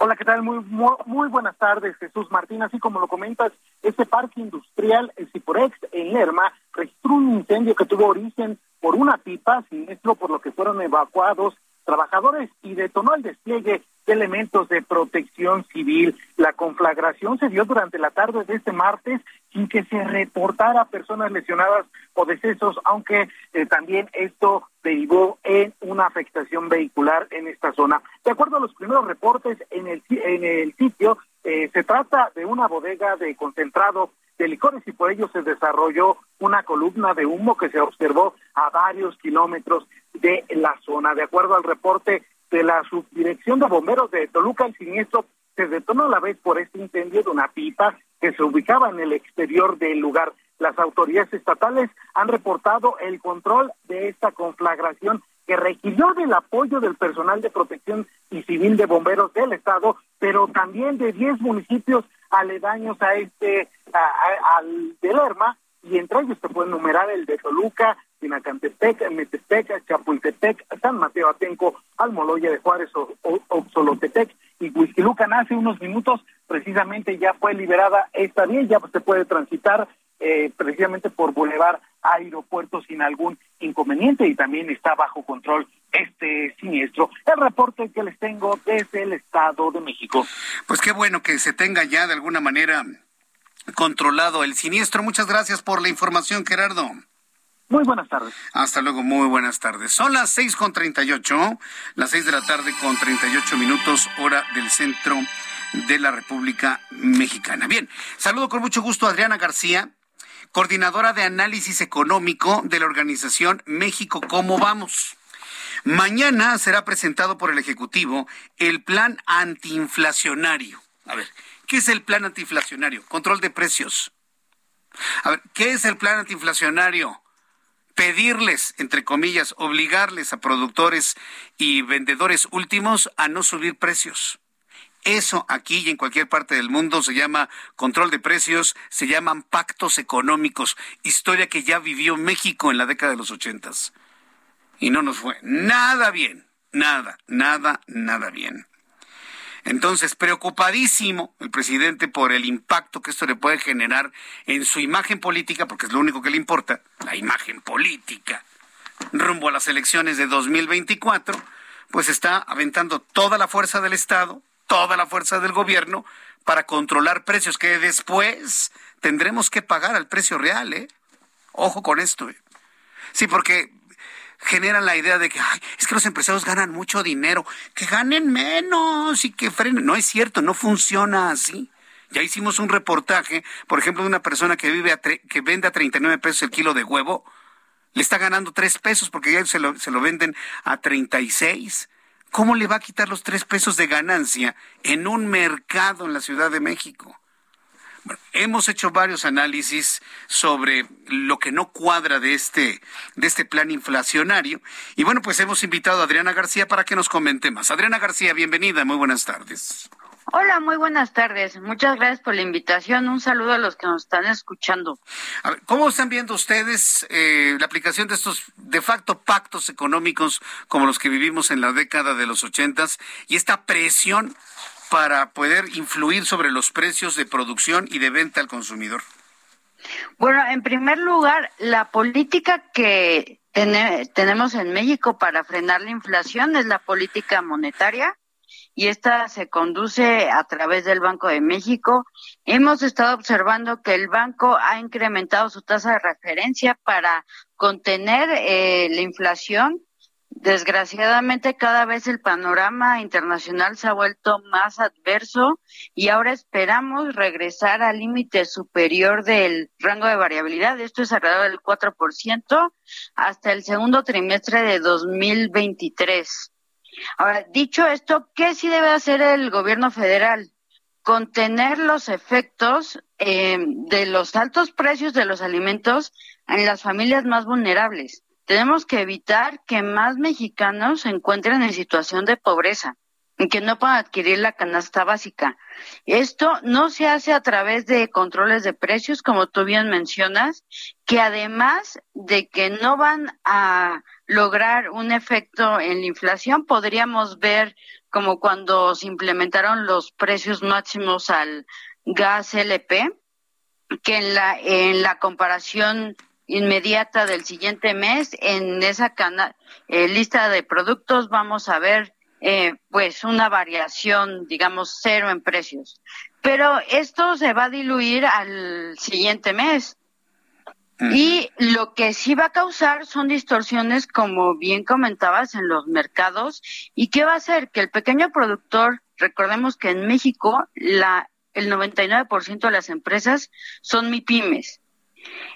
Hola, ¿qué tal? Muy, muy, buenas tardes, Jesús Martín. Así como lo comentas, este parque industrial, el Ciporex, en Lerma, registró un incendio que tuvo origen por una pipa, siniestro por lo que fueron evacuados trabajadores y detonó el despliegue de elementos de protección civil. La conflagración se dio durante la tarde de este martes sin que se reportara personas lesionadas o decesos, aunque eh, también esto derivó en una afectación vehicular en esta zona. De acuerdo a los primeros reportes en el, en el sitio, eh, se trata de una bodega de concentrado de licores y por ello se desarrolló una columna de humo que se observó a varios kilómetros de la zona. De acuerdo al reporte de la subdirección de bomberos de Toluca, el siniestro se detonó a la vez por este incendio de una pipa que se ubicaba en el exterior del lugar. Las autoridades estatales han reportado el control de esta conflagración que requirió del apoyo del personal de protección y civil de bomberos del estado, pero también de 10 municipios aledaños a este, al de Lerma, y entre ellos se puede enumerar el de Toluca, Pinacantepec, Metepec, Chapultepec, San Mateo Atenco, Almoloya de Juárez, Oxolotepec y Huizquilucan. Hace unos minutos precisamente ya fue liberada esta vía, ya se puede transitar eh, precisamente por Boulevard Aeropuerto sin algún inconveniente y también está bajo control este siniestro. El reporte que les tengo desde el Estado de México. Pues qué bueno que se tenga ya de alguna manera controlado el siniestro. Muchas gracias por la información, Gerardo. Muy buenas tardes. Hasta luego, muy buenas tardes. Son las seis con treinta y ocho, las seis de la tarde con treinta y ocho minutos, hora del centro de la República Mexicana. Bien, saludo con mucho gusto a Adriana García, coordinadora de análisis económico de la organización México Cómo Vamos. Mañana será presentado por el Ejecutivo el plan antiinflacionario. A ver, ¿qué es el plan antiinflacionario? Control de precios. A ver, ¿qué es el plan antiinflacionario? Pedirles, entre comillas, obligarles a productores y vendedores últimos a no subir precios. Eso aquí y en cualquier parte del mundo se llama control de precios, se llaman pactos económicos, historia que ya vivió México en la década de los ochentas. Y no nos fue nada bien, nada, nada, nada bien. Entonces, preocupadísimo el presidente por el impacto que esto le puede generar en su imagen política, porque es lo único que le importa, la imagen política, rumbo a las elecciones de 2024, pues está aventando toda la fuerza del Estado, toda la fuerza del gobierno para controlar precios que después tendremos que pagar al precio real, ¿eh? Ojo con esto, ¿eh? Sí, porque generan la idea de que es que los empresarios ganan mucho dinero, que ganen menos y que frenen. No es cierto, no funciona así. Ya hicimos un reportaje, por ejemplo, de una persona que vive a que vende a 39 pesos el kilo de huevo, le está ganando 3 pesos porque ya se lo, se lo venden a 36. ¿Cómo le va a quitar los 3 pesos de ganancia en un mercado en la Ciudad de México? Hemos hecho varios análisis sobre lo que no cuadra de este, de este plan inflacionario. Y bueno, pues hemos invitado a Adriana García para que nos comente más. Adriana García, bienvenida, muy buenas tardes. Hola, muy buenas tardes. Muchas gracias por la invitación. Un saludo a los que nos están escuchando. ¿Cómo están viendo ustedes eh, la aplicación de estos de facto pactos económicos como los que vivimos en la década de los ochentas y esta presión para poder influir sobre los precios de producción y de venta al consumidor? Bueno, en primer lugar, la política que tenemos en México para frenar la inflación es la política monetaria y esta se conduce a través del Banco de México. Hemos estado observando que el banco ha incrementado su tasa de referencia para contener eh, la inflación Desgraciadamente cada vez el panorama internacional se ha vuelto más adverso y ahora esperamos regresar al límite superior del rango de variabilidad. Esto es alrededor del 4% hasta el segundo trimestre de 2023. Ahora, dicho esto, ¿qué sí debe hacer el gobierno federal? Contener los efectos eh, de los altos precios de los alimentos en las familias más vulnerables tenemos que evitar que más mexicanos se encuentren en situación de pobreza y que no puedan adquirir la canasta básica. Esto no se hace a través de controles de precios, como tú bien mencionas, que además de que no van a lograr un efecto en la inflación, podríamos ver como cuando se implementaron los precios máximos al gas LP, que en la, en la comparación inmediata del siguiente mes. En esa eh, lista de productos vamos a ver eh, pues una variación digamos cero en precios. Pero esto se va a diluir al siguiente mes. Y lo que sí va a causar son distorsiones como bien comentabas en los mercados. Y qué va a hacer que el pequeño productor recordemos que en México la el 99% de las empresas son MIPIMES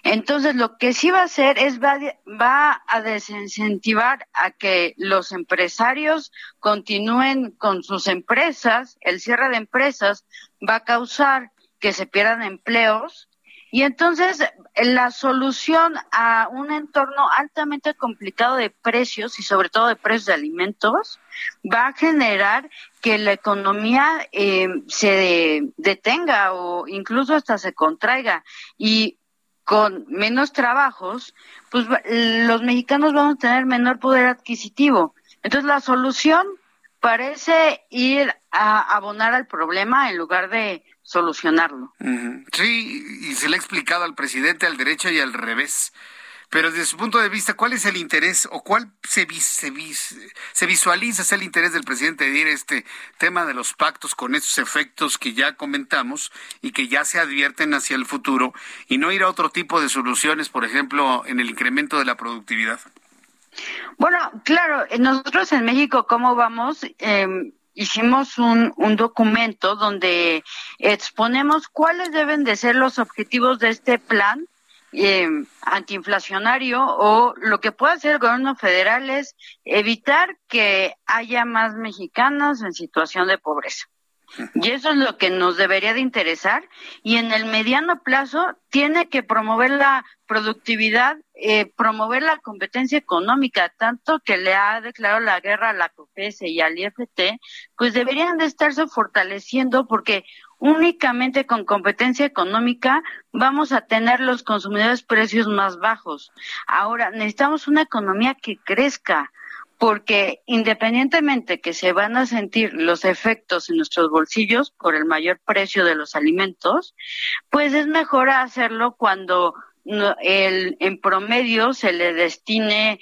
entonces, lo que sí va a hacer es va, va, a desincentivar a que los empresarios continúen con sus empresas. El cierre de empresas va a causar que se pierdan empleos. Y entonces, la solución a un entorno altamente complicado de precios y sobre todo de precios de alimentos va a generar que la economía eh, se detenga o incluso hasta se contraiga. Y con menos trabajos, pues los mexicanos vamos a tener menor poder adquisitivo. Entonces la solución parece ir a abonar al problema en lugar de solucionarlo. Sí, y se le ha explicado al presidente al derecho y al revés. Pero desde su punto de vista, ¿cuál es el interés o cuál se, se, se visualiza es el interés del presidente de ir este tema de los pactos con esos efectos que ya comentamos y que ya se advierten hacia el futuro y no ir a otro tipo de soluciones, por ejemplo, en el incremento de la productividad? Bueno, claro, nosotros en México, ¿cómo vamos? Eh, hicimos un, un documento donde exponemos cuáles deben de ser los objetivos de este plan eh, antiinflacionario o lo que puede hacer el gobierno federal es evitar que haya más mexicanos en situación de pobreza. Y eso es lo que nos debería de interesar. Y en el mediano plazo tiene que promover la productividad, eh, promover la competencia económica, tanto que le ha declarado la guerra a la COFESE y al IFT, pues deberían de estarse fortaleciendo porque únicamente con competencia económica vamos a tener los consumidores precios más bajos. Ahora, necesitamos una economía que crezca, porque independientemente que se van a sentir los efectos en nuestros bolsillos por el mayor precio de los alimentos, pues es mejor hacerlo cuando el, en promedio se le destine,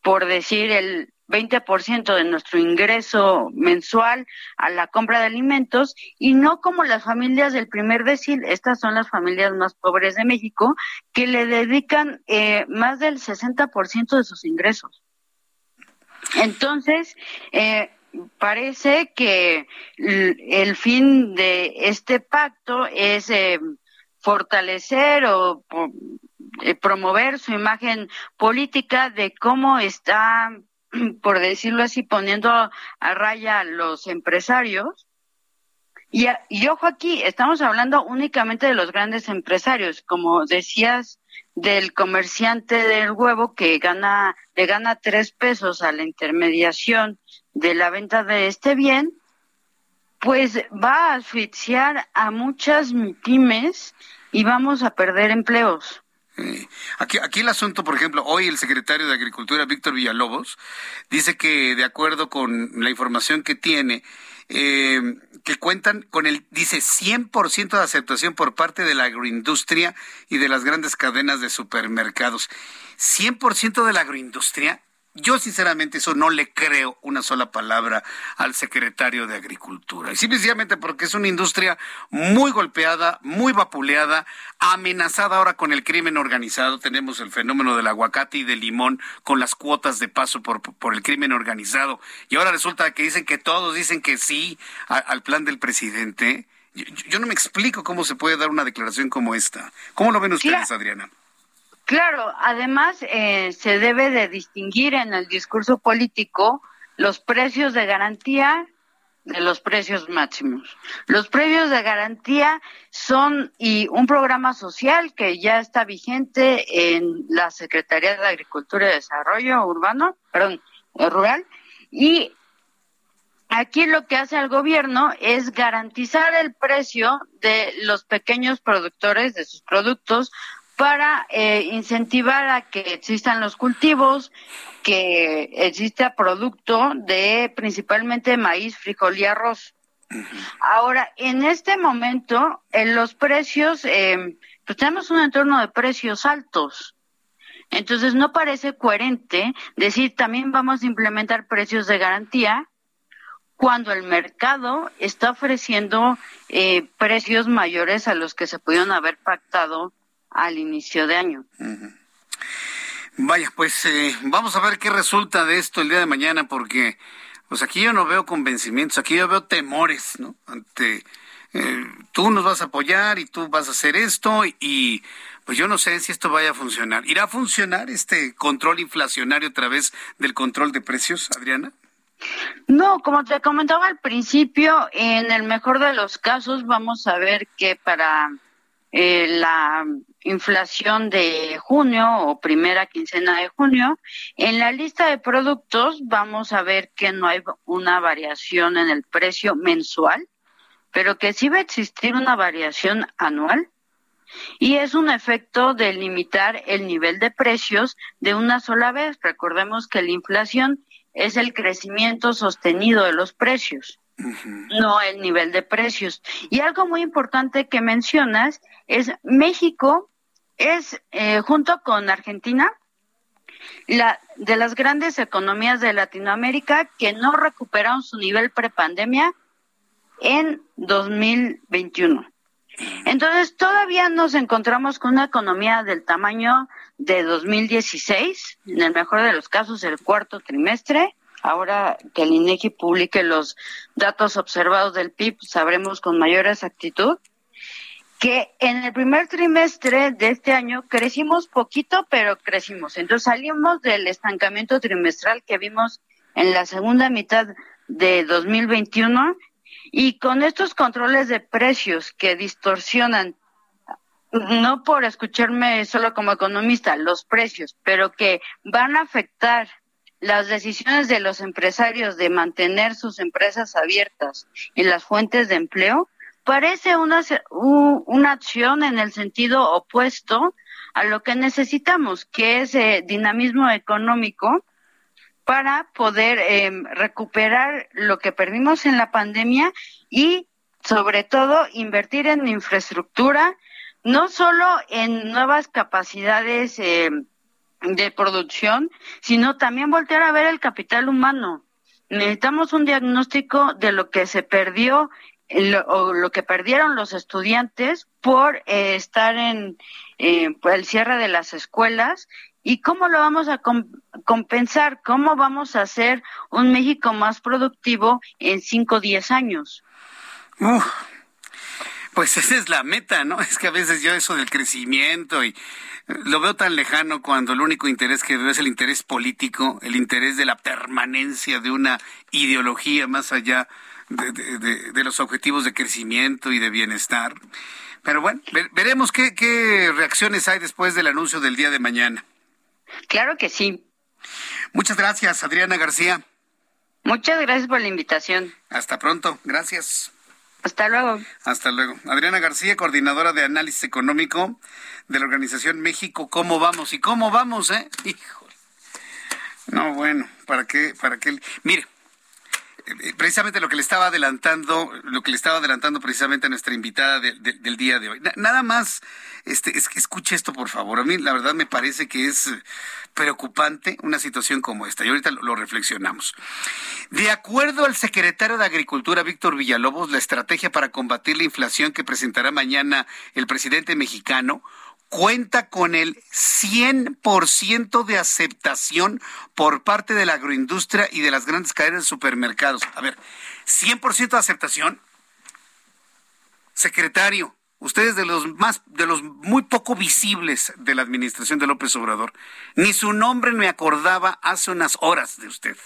por decir, el 20% de nuestro ingreso mensual a la compra de alimentos y no como las familias del primer decil, estas son las familias más pobres de México, que le dedican eh, más del 60% de sus ingresos. Entonces, eh, parece que el fin de este pacto es eh, fortalecer o eh, promover su imagen política de cómo está, *clears throat* por decirlo así, poniendo a raya a los empresarios. Y, y ojo aquí, estamos hablando únicamente de los grandes empresarios. Como decías, del comerciante del huevo que gana, le gana tres pesos a la intermediación de la venta de este bien, pues va a asfixiar a muchas pymes y vamos a perder empleos. Aquí, aquí el asunto, por ejemplo, hoy el secretario de Agricultura, Víctor Villalobos, dice que de acuerdo con la información que tiene, eh, que cuentan con el, dice, 100% de aceptación por parte de la agroindustria y de las grandes cadenas de supermercados. 100% de la agroindustria yo sinceramente eso no le creo una sola palabra al secretario de Agricultura. Y simplemente porque es una industria muy golpeada, muy vapuleada, amenazada ahora con el crimen organizado. Tenemos el fenómeno del aguacate y del limón con las cuotas de paso por, por el crimen organizado. Y ahora resulta que dicen que todos dicen que sí al plan del presidente. Yo, no me explico cómo se puede dar una declaración como esta. ¿Cómo lo ven ustedes, Adriana? Claro, además eh, se debe de distinguir en el discurso político los precios de garantía de los precios máximos. Los precios de garantía son y un programa social que ya está vigente en la Secretaría de Agricultura y Desarrollo Urbano, perdón, eh, rural y Aquí lo que hace el gobierno es garantizar el precio de los pequeños productores de sus productos para eh, incentivar a que existan los cultivos, que exista producto de principalmente maíz, frijol y arroz. Ahora, en este momento, en los precios, eh, pues tenemos un entorno de precios altos. Entonces, no parece coherente decir también vamos a implementar precios de garantía cuando el mercado está ofreciendo eh, precios mayores a los que se pudieron haber pactado al inicio de año. Vaya, pues eh, vamos a ver qué resulta de esto el día de mañana, porque pues aquí yo no veo convencimientos, aquí yo veo temores, ¿no? Ante eh, tú nos vas a apoyar y tú vas a hacer esto y pues yo no sé si esto vaya a funcionar. ¿Irá a funcionar este control inflacionario a través del control de precios, Adriana? No, como te comentaba al principio, en el mejor de los casos vamos a ver que para eh, la inflación de junio o primera quincena de junio, en la lista de productos vamos a ver que no hay una variación en el precio mensual, pero que sí va a existir una variación anual. Y es un efecto de limitar el nivel de precios de una sola vez. Recordemos que la inflación es el crecimiento sostenido de los precios no el nivel de precios. Y algo muy importante que mencionas es México es, eh, junto con Argentina, la, de las grandes economías de Latinoamérica que no recuperaron su nivel prepandemia en 2021. Entonces, todavía nos encontramos con una economía del tamaño de 2016, en el mejor de los casos, el cuarto trimestre. Ahora que el INEGI publique los datos observados del PIB, sabremos con mayor exactitud que en el primer trimestre de este año crecimos poquito, pero crecimos. Entonces salimos del estancamiento trimestral que vimos en la segunda mitad de 2021 y con estos controles de precios que distorsionan, no por escucharme solo como economista, los precios, pero que van a afectar las decisiones de los empresarios de mantener sus empresas abiertas y las fuentes de empleo, parece una, una acción en el sentido opuesto a lo que necesitamos, que es eh, dinamismo económico para poder em, recuperar lo que perdimos en la pandemia y sobre todo invertir en infraestructura, no solo en nuevas capacidades em, de producción, sino también voltear a ver el capital humano. Necesitamos un diagnóstico de lo que se perdió o lo que perdieron los estudiantes por eh, estar en eh, el cierre de las escuelas ¿Y cómo lo vamos a compensar? ¿Cómo vamos a hacer un México más productivo en 5 o 10 años? Pues *laughs* esa es la meta, ¿no? Es que a veces yo eso del crecimiento y eh, lo veo tan lejano cuando el único interés que veo es el interés político, el interés de la permanencia de una ideología más allá de, los objetivos de crecimiento y de bienestar. Pero bueno, veremos qué reacciones hay después del anuncio del día de mañana. Claro que sí. Muchas gracias, Adriana García. Muchas gracias por la invitación. Hasta pronto, gracias. Hasta luego. Hasta luego. Adriana García, coordinadora de análisis económico de la Organización México. ¿Cómo vamos? ¿Y cómo vamos, eh? Híjole. No, bueno, ¿para qué? ¿Para qué? Mire, precisamente lo que le estaba adelantando, lo que le estaba adelantando precisamente a nuestra invitada del día de hoy. nada más, este, es, escuche esto por favor. A mí la verdad me parece que es preocupante una situación como esta y ahorita lo, reflexionamos. De acuerdo al secretario de Agricultura, Víctor Villalobos, la estrategia para combatir la inflación que presentará mañana el presidente mexicano cuenta con el 100% de aceptación por parte de la agroindustria y de las grandes cadenas de supermercados. A ver, 100% de aceptación. Secretario, ustedes de los más de los muy poco visibles de la administración de López Obrador. Ni su nombre me acordaba hace unas horas de usted.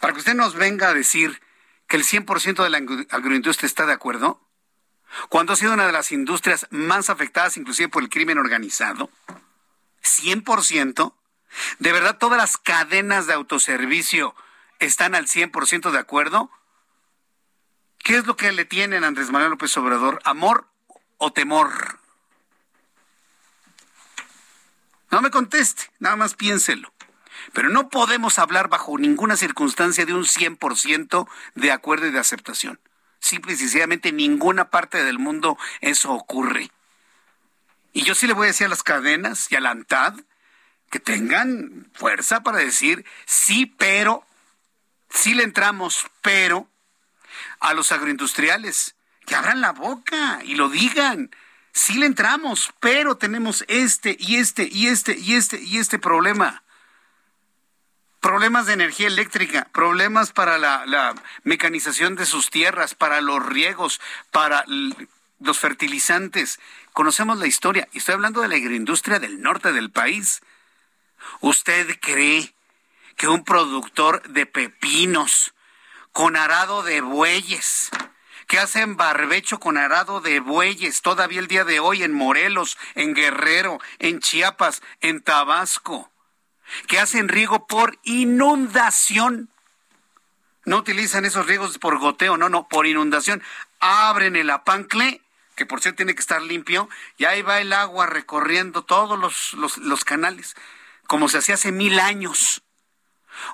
Para que usted nos venga a decir que el 100% de la agroindustria está de acuerdo, cuando ha sido una de las industrias más afectadas inclusive por el crimen organizado, 100%, ¿de verdad todas las cadenas de autoservicio están al 100% de acuerdo? ¿Qué es lo que le tienen a Andrés Manuel López Obrador? ¿Amor o temor? No me conteste, nada más piénselo. Pero no podemos hablar bajo ninguna circunstancia de un 100% de acuerdo y de aceptación. Simple y sencillamente en ninguna parte del mundo eso ocurre. Y yo sí le voy a decir a las cadenas y a la ANTAD que tengan fuerza para decir sí, pero, sí le entramos, pero a los agroindustriales que abran la boca y lo digan. Sí le entramos, pero tenemos este y este y este y este y este problema problemas de energía eléctrica, problemas para la, mecanización de sus tierras, para los riegos, para los fertilizantes. Conocemos la historia y estoy hablando de la agroindustria del norte del país. ¿Usted cree que un productor de pepinos con arado de bueyes, que hacen barbecho con arado de bueyes todavía el día de hoy en Morelos, en Guerrero, en Chiapas, en Tabasco, que hacen riego por inundación. No utilizan esos riegos por goteo, no, no, por inundación. Abren el apancle, que por cierto tiene que estar limpio, y ahí va el agua recorriendo todos los, los canales, como se hacía hace mil años.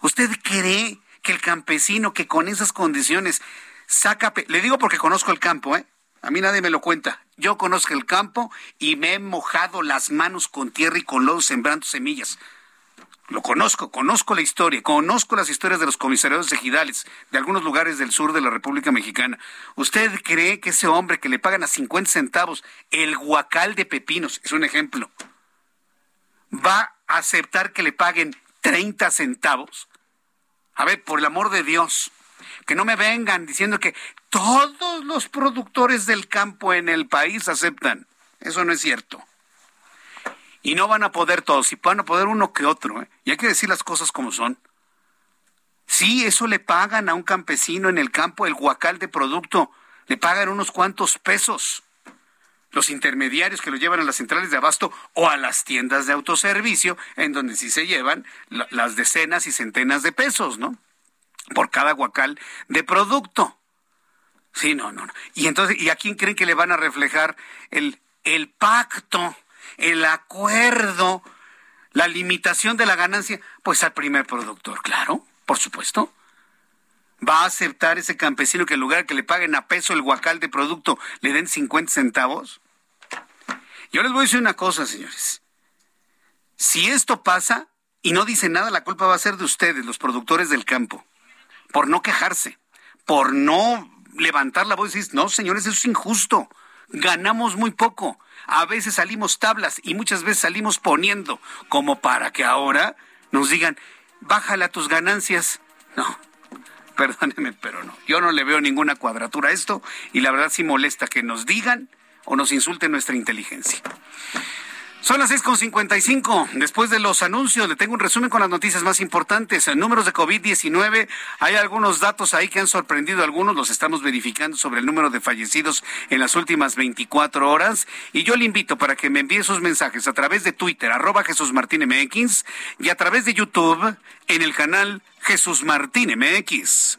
¿Usted cree que el campesino que con esas condiciones saca... Le digo porque conozco el campo, ¿eh? A mí nadie me lo cuenta. Yo conozco el campo y me he mojado las manos con tierra y con lodo sembrando semillas lo conozco, conozco la historia, conozco las historias de los comisarios ejidales de algunos lugares del sur de la República Mexicana. ¿Usted cree que ese hombre que le pagan a 50 centavos el guacal de pepinos, es un ejemplo, va a aceptar que le paguen 30 centavos? A ver, por el amor de Dios, que no me vengan diciendo que todos los productores del campo en el país aceptan. Eso no es cierto y no van a poder todos, y van a poder uno que otro. ¿eh? Y hay que decir las cosas como son. Sí, eso le pagan a un campesino en el campo el guacal de producto, le pagan unos cuantos pesos. Los intermediarios que lo llevan a las centrales de abasto o a las tiendas de autoservicio, en donde sí se llevan las decenas y centenas de pesos, ¿no? Por cada guacal de producto. Sí, no, no, no. Y entonces, ¿y a quién creen que le van a reflejar el, el pacto? El acuerdo, la limitación de la ganancia, pues al primer productor, claro, por supuesto. ¿Va a aceptar ese campesino que en lugar de que le paguen a peso el guacal de producto le den 50 centavos? Yo les voy a decir una cosa, señores. Si esto pasa y no dice nada, la culpa va a ser de ustedes, los productores del campo, por no quejarse, por no levantar la voz y decir, no, señores, eso es injusto. Ganamos muy poco a veces salimos tablas y muchas veces salimos poniendo, como para que ahora nos digan, bájale a tus ganancias. No, *laughs* perdóneme, pero no. Yo no le veo ninguna cuadratura a esto y la verdad sí molesta que nos digan o nos insulten nuestra inteligencia. Son las 6.55. Después de los anuncios, le tengo un resumen con las noticias más importantes. En números de COVID-19, hay algunos datos ahí que han sorprendido a algunos. Los estamos verificando sobre el número de fallecidos en las últimas 24 horas. Y yo le invito para que me envíe sus mensajes a través de Twitter, arroba Jesús Martín MX, y a través de YouTube en el canal Jesús Martín MX.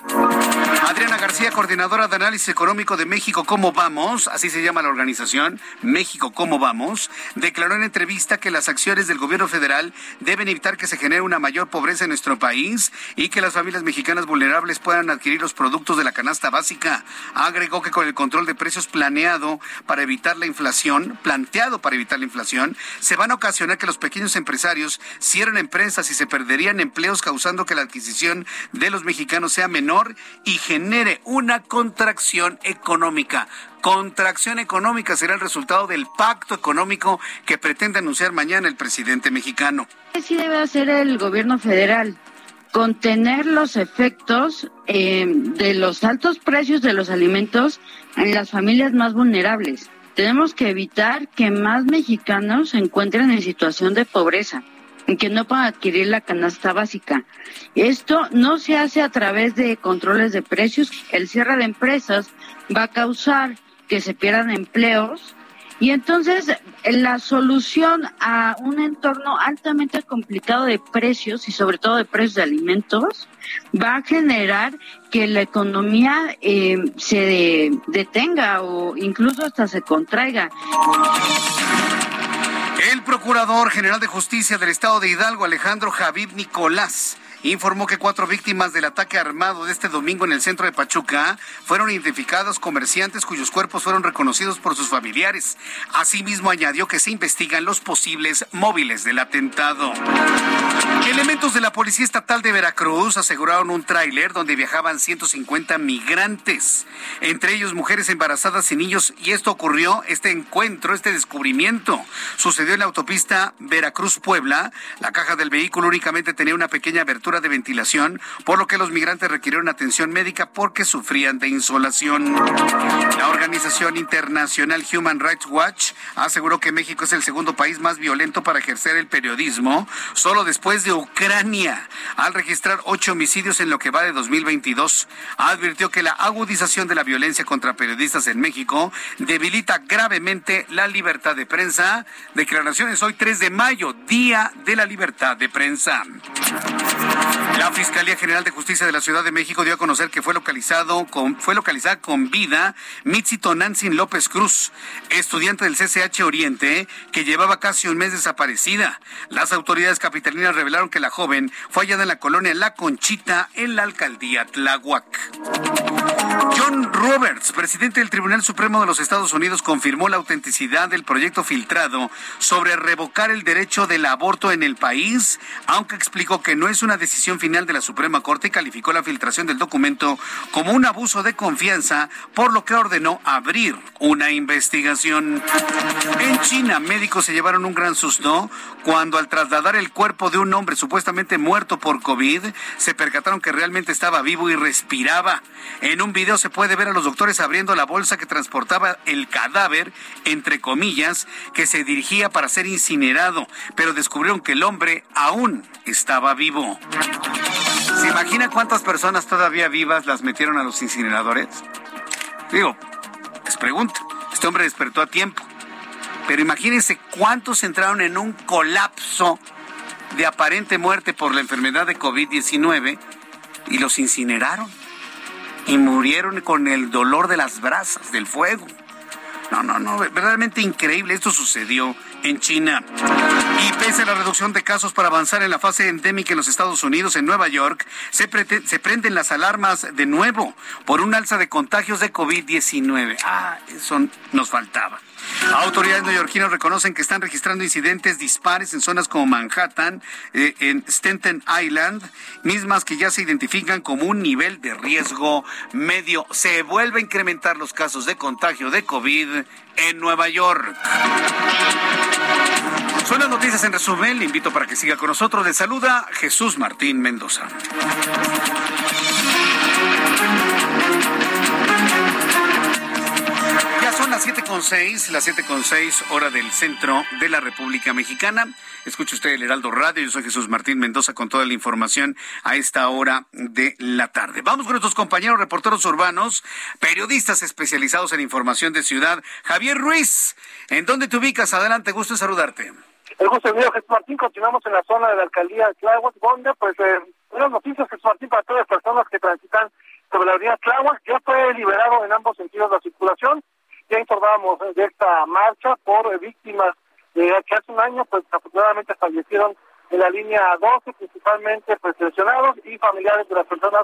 Adriana García, coordinadora de análisis económico de México, ¿cómo vamos? Así se llama la organización, México, ¿cómo vamos? Declaró en entrevista que las acciones del gobierno federal deben evitar que se genere una mayor pobreza en nuestro país y que las familias mexicanas vulnerables puedan adquirir los productos de la canasta básica. Agregó que con el control de precios planeado para evitar la inflación, planteado para evitar la inflación, se van a ocasionar que los pequeños empresarios cierren empresas y se perderían empleos causando que la adquisición de los mexicanos sea menor y genere una contracción económica. Contracción económica será el resultado del pacto económico que pretende anunciar mañana el presidente mexicano. ¿Qué sí debe hacer el gobierno federal? Contener los efectos eh, de los altos precios de los alimentos en las familias más vulnerables. Tenemos que evitar que más mexicanos se encuentren en situación de pobreza que no puedan adquirir la canasta básica. Esto no se hace a través de controles de precios. El cierre de empresas va a causar que se pierdan empleos Y entonces la solución a un entorno altamente complicado de precios y sobre todo de precios de alimentos va a generar que la economía eh, se detenga o incluso hasta se contraiga. El Procurador General de Justicia del Estado de Hidalgo, Alejandro Javid Nicolás, informó que cuatro víctimas del ataque armado de este domingo en el centro de Pachuca fueron identificados comerciantes cuyos cuerpos fueron reconocidos por sus familiares. Asimismo, añadió que se investigan los posibles móviles del atentado. Elementos de la Policía Estatal de Veracruz aseguraron un tráiler donde viajaban 150 migrantes, entre ellos mujeres embarazadas y niños, y esto ocurrió, este encuentro, este descubrimiento, sucedió en la autopista Veracruz-Puebla. La caja del vehículo únicamente tenía una pequeña abertura de ventilación, por lo que los migrantes requirieron atención médica porque sufrían de insolación. La organización internacional Human Rights Watch aseguró que México es el segundo país más violento para ejercer el periodismo, solo después de Ucrania, al registrar ocho homicidios en lo que va de 2022. Advirtió que la agudización de la violencia contra periodistas en México debilita gravemente la libertad de prensa. Declaraciones hoy 3 de mayo, Día de la Libertad de Prensa. La Fiscalía General de Justicia de la Ciudad de México dio a conocer que fue localizado con, fue localizada con vida Mitzi Tonantzin López Cruz, estudiante del CCH Oriente, que llevaba casi un mes desaparecida. Las autoridades capitalinas revelaron que la joven fue hallada en la colonia La Conchita, en la alcaldía Tláhuac. John Roberts, presidente del Tribunal Supremo de los Estados Unidos, confirmó la autenticidad del proyecto filtrado sobre revocar el derecho del aborto en el país, aunque explicó que no es una decisión final de la Suprema Corte calificó la filtración del documento como un abuso de confianza, por lo que ordenó abrir una investigación. En China, médicos se llevaron un gran susto cuando al trasladar el cuerpo de un hombre supuestamente muerto por COVID, se percataron que realmente estaba vivo y respiraba. En un video se puede ver a los doctores abriendo la bolsa que transportaba el cadáver, entre comillas, que se dirigía para ser incinerado, pero descubrieron que el hombre aún estaba vivo. ¿Se imagina cuántas personas todavía vivas las metieron a los incineradores? Digo, les pregunto, este hombre despertó a tiempo, pero imagínense cuántos entraron en un colapso de aparente muerte por la enfermedad de COVID-19 y los incineraron y murieron con el dolor de las brasas, del fuego. No, no, no, verdaderamente increíble. Esto sucedió en China. Y pese a la reducción de casos para avanzar en la fase endémica en los Estados Unidos, en Nueva York, se, prenden las alarmas de nuevo por un alza de contagios de COVID-19. Ah, eso nos faltaba. Autoridades neoyorquinas reconocen que están registrando incidentes dispares en zonas como Manhattan, eh, en Staten Island, mismas que ya se identifican como un nivel de riesgo medio. Se vuelve a incrementar los casos de contagio de COVID en Nueva York. Son las noticias en resumen. Le invito para que siga con nosotros. Le saluda Jesús Martín Mendoza. Con seis, las siete con seis, hora del centro de la República Mexicana. Escuche usted el Heraldo Radio. Yo soy Jesús Martín Mendoza con toda la información a esta hora de la tarde. Vamos con nuestros compañeros reporteros urbanos, periodistas especializados en información de ciudad. Javier Ruiz, ¿en dónde te ubicas? Adelante, gusto en saludarte. El gusto es mío, Jesús Martín. Continuamos en la zona de la alcaldía de Tláhuac, donde, pues, eh, unas noticias, Jesús Martín, para todas las personas que transitan sobre la avenida Tláhuac. Ya fue liberado en ambos sentidos la circulación ya informábamos de esta marcha por víctimas de que hace un año, pues afortunadamente fallecieron en la línea 12, principalmente pues lesionados y familiares de las personas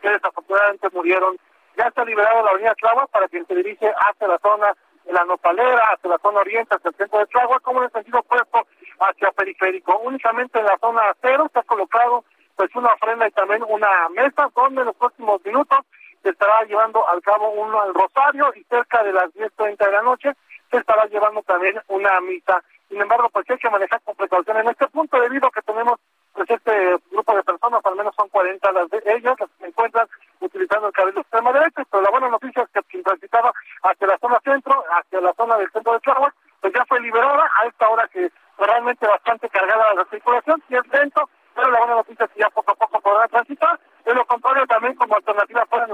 que desafortunadamente murieron. Ya está liberado la avenida Tláhuac para quien se dirige hacia la zona de la Nopalera, hacia la zona oriente, hacia el centro de Tláhuac, como en el sentido opuesto hacia periférico. Únicamente en la zona cero se ha colocado pues una ofrenda y también una mesa donde en los próximos minutos se estará llevando al cabo un al rosario y cerca de las 10.30 de la noche se estará llevando también una misa. Sin embargo, pues hay que manejar con precaución en este punto debido a que tenemos pues este grupo de personas, al menos son 40 las de ellas, las que se encuentran utilizando el cabello extrema derecha, pero la buena noticia es que quien transitaba hacia la zona centro, hacia la zona del centro de Tláhuac, pues ya fue liberada a esta hora que realmente bastante cargada la circulación, y es lento, pero la buena noticia es que ya poco a poco podrá transitar de lo contrario, también como alternativa pueden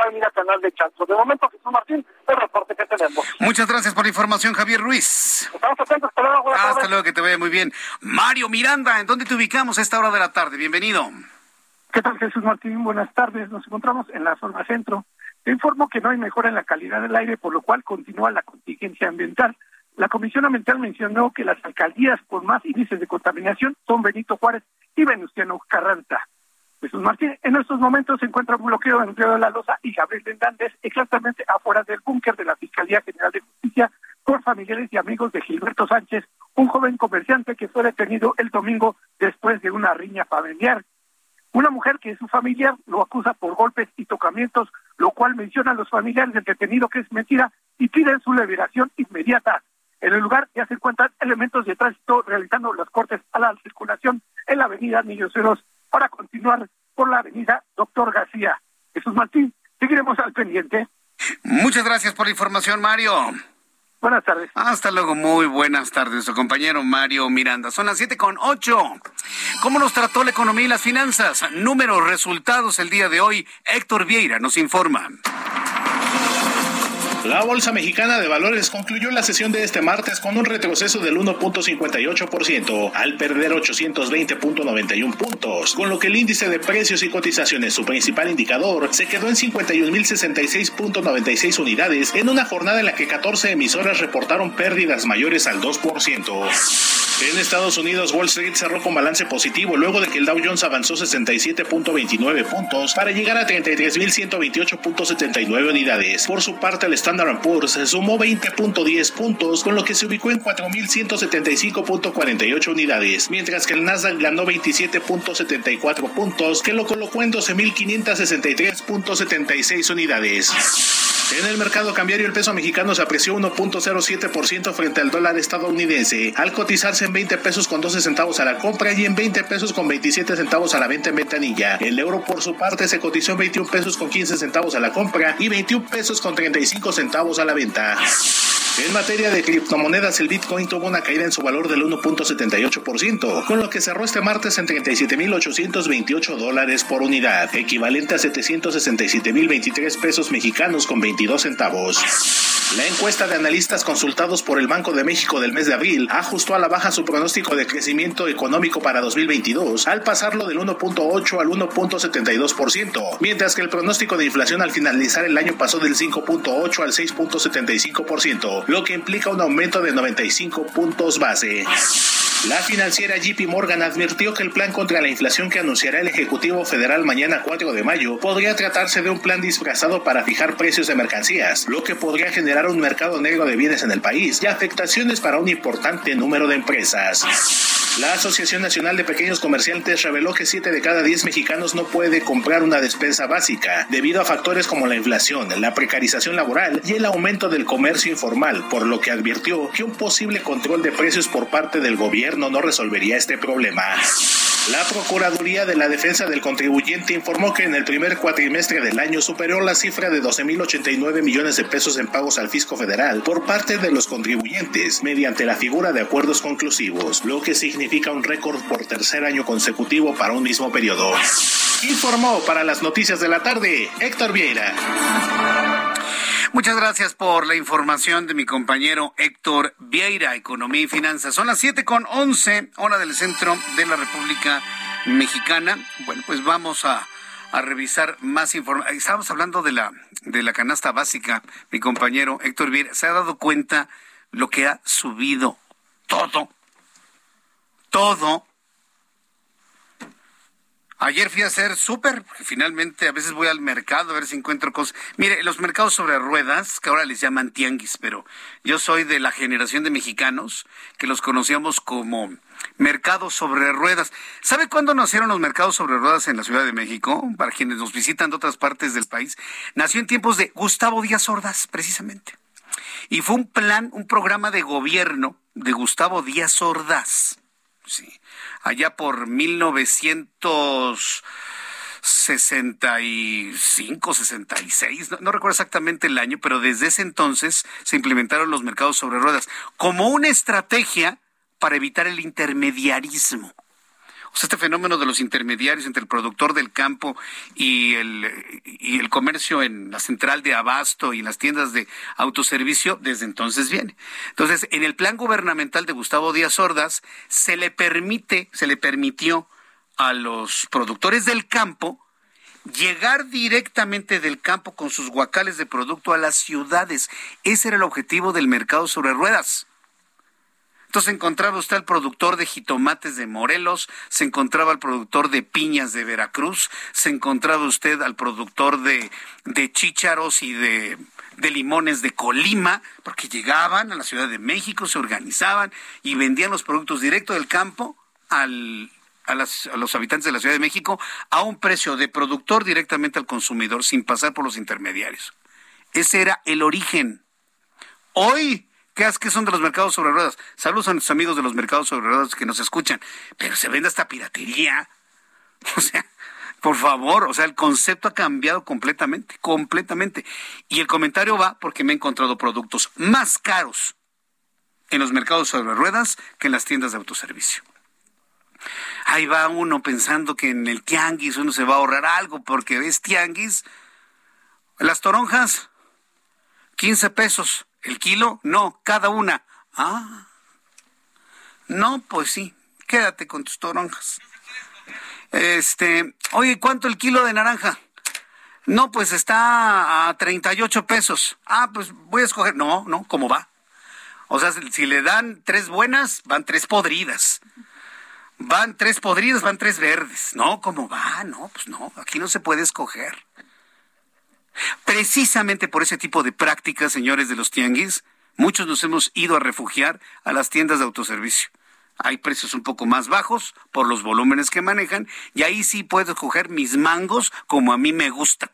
la avenida Canal de Chanzo. De momento, Jesús Martín, el reporte que tenemos. Muchas gracias por la información, Javier Ruiz. Estamos atentos, hasta luego. Hasta luego, que te vaya muy bien. Mario Miranda, ¿en dónde te ubicamos a esta hora de la tarde? Bienvenido. ¿Qué tal, Jesús Martín? Buenas tardes. Nos encontramos en la zona centro. Te informo que no hay mejora en la calidad del aire, por lo cual continúa la contingencia ambiental. La Comisión Ambiental mencionó que las alcaldías con más índices de contaminación son Benito Juárez y Venustiano Carranza. Jesús Martín, en estos momentos se encuentra un bloqueo en Río de la Loza y Gabriel Hernández, exactamente afuera del búnker de la Fiscalía General de Justicia, por familiares y amigos de Gilberto Sánchez, un joven comerciante que fue detenido el domingo después de una riña familiar. Una mujer que su familiar lo acusa por golpes y tocamientos, lo cual menciona a los familiares del detenido que es mentira y piden su liberación inmediata. En el lugar ya se encuentran elementos de tránsito realizando los cortes a la circulación en la avenida Niños Ceros para continuar por la avenida Doctor García. Jesús Martín, seguiremos al pendiente. Muchas gracias por la información, Mario. Buenas tardes. Hasta luego, muy buenas tardes. Su compañero Mario Miranda. Son las siete con ocho. ¿Cómo nos trató la economía y las finanzas? Números, resultados el día de hoy. Héctor Vieira nos informa. La Bolsa Mexicana de Valores concluyó la sesión de este martes con un retroceso del 1.58% al perder 820.91 puntos, con lo que el índice de precios y cotizaciones, su principal indicador, se quedó en 51.066.96 unidades en una jornada en la que 14 emisoras reportaron pérdidas mayores al 2%. En Estados Unidos, Wall Street cerró con balance positivo luego de que el Dow Jones avanzó 67.29 puntos para llegar a 33.128.79 unidades. Por su parte, el Standard Poor's sumó 20.10 puntos, con lo que se ubicó en 4.175.48 unidades, mientras que el Nasdaq ganó 27.74 puntos, que lo colocó en 12.563.76 unidades. En el mercado cambiario el peso mexicano se apreció 1.07% frente al dólar estadounidense, al cotizarse en 20 pesos con 12 centavos a la compra y en 20 pesos con 27 centavos a la venta en ventanilla. El euro por su parte se cotizó en 21 pesos con 15 centavos a la compra y 21 pesos con 35 centavos a la venta. En materia de criptomonedas, el Bitcoin tuvo una caída en su valor del 1.78%, con lo que cerró este martes en 37.828 dólares por unidad, equivalente a 767.023 pesos mexicanos con 22 centavos. La encuesta de analistas consultados por el Banco de México del mes de abril ajustó a la baja su pronóstico de crecimiento económico para 2022 al pasarlo del 1.8 al 1.72%, mientras que el pronóstico de inflación al finalizar el año pasó del 5.8 al 6.75%, lo que implica un aumento de 95 puntos base. La financiera JP Morgan advirtió que el plan contra la inflación que anunciará el Ejecutivo Federal mañana 4 de mayo podría tratarse de un plan disfrazado para fijar precios de mercancías, lo que podría generar un mercado negro de bienes en el país y afectaciones para un importante número de empresas. La Asociación Nacional de Pequeños Comerciantes reveló que 7 de cada 10 mexicanos no puede comprar una despensa básica debido a factores como la inflación, la precarización laboral y el aumento del comercio informal, por lo que advirtió que un posible control de precios por parte del gobierno no resolvería este problema. La Procuraduría de la Defensa del Contribuyente informó que en el primer cuatrimestre del año superó la cifra de 12.089 millones de pesos en pagos al fisco federal por parte de los contribuyentes mediante la figura de acuerdos conclusivos, lo que significa un récord por tercer año consecutivo para un mismo periodo. Informó para las noticias de la tarde Héctor Vieira. Muchas gracias por la información de mi compañero Héctor Vieira, Economía y Finanzas. Son las siete con once, hora del centro de la República Mexicana. Bueno, pues vamos a, a revisar más información. Estábamos hablando de la, de la canasta básica. Mi compañero Héctor Vieira se ha dado cuenta lo que ha subido todo. Todo Ayer fui a hacer súper, finalmente a veces voy al mercado a ver si encuentro cosas. Mire, los mercados sobre ruedas, que ahora les llaman tianguis, pero yo soy de la generación de mexicanos que los conocíamos como mercados sobre ruedas. ¿Sabe cuándo nacieron los mercados sobre ruedas en la Ciudad de México? Para quienes nos visitan de otras partes del país. Nació en tiempos de Gustavo Díaz Ordaz, precisamente. Y fue un plan, un programa de gobierno de Gustavo Díaz Ordaz. Sí allá por 1965, 66, no, no recuerdo exactamente el año, pero desde ese entonces se implementaron los mercados sobre ruedas como una estrategia para evitar el intermediarismo. O sea, este fenómeno de los intermediarios entre el productor del campo y el, y el comercio en la central de abasto y en las tiendas de autoservicio, desde entonces viene. Entonces, en el plan gubernamental de Gustavo Díaz Ordaz, se le permite, se le permitió a los productores del campo llegar directamente del campo con sus guacales de producto a las ciudades. Ese era el objetivo del mercado sobre ruedas. Entonces encontraba usted al productor de jitomates de Morelos, se encontraba al productor de piñas de Veracruz, se encontraba usted al productor de, de chícharos y de, limones de Colima, porque llegaban a la Ciudad de México, se organizaban y vendían los productos directo del campo a, los habitantes de la Ciudad de México a un precio de productor directamente al consumidor sin pasar por los intermediarios. Ese era el origen. Hoy ¿Qué, son de los mercados sobre ruedas? Saludos a nuestros amigos de los mercados sobre ruedas que nos escuchan. Pero se vende hasta piratería. *laughs* O sea, por favor, o sea, el concepto ha cambiado completamente, completamente. Y el comentario va porque me he encontrado productos más caros en los mercados sobre ruedas que en las tiendas de autoservicio. Ahí va uno pensando que en el tianguis uno se va a ahorrar algo porque ves tianguis. Las toronjas, 15 pesos. ¿El kilo? No, cada una. Ah. No, pues sí. Quédate con tus toronjas. Este, oye, ¿cuánto el kilo de naranja? No, pues está a 38 pesos. Ah, pues voy a escoger. No, no, ¿cómo va? O sea, si le dan tres buenas, van tres podridas. Van tres podridas, van tres verdes. No, ¿cómo va? No, pues no, aquí no se puede escoger. Precisamente por ese tipo de prácticas, señores de los tianguis, muchos nos hemos ido a refugiar a las tiendas de autoservicio. Hay precios un poco más bajos por los volúmenes que manejan y ahí sí puedo coger mis mangos como a mí me gusta.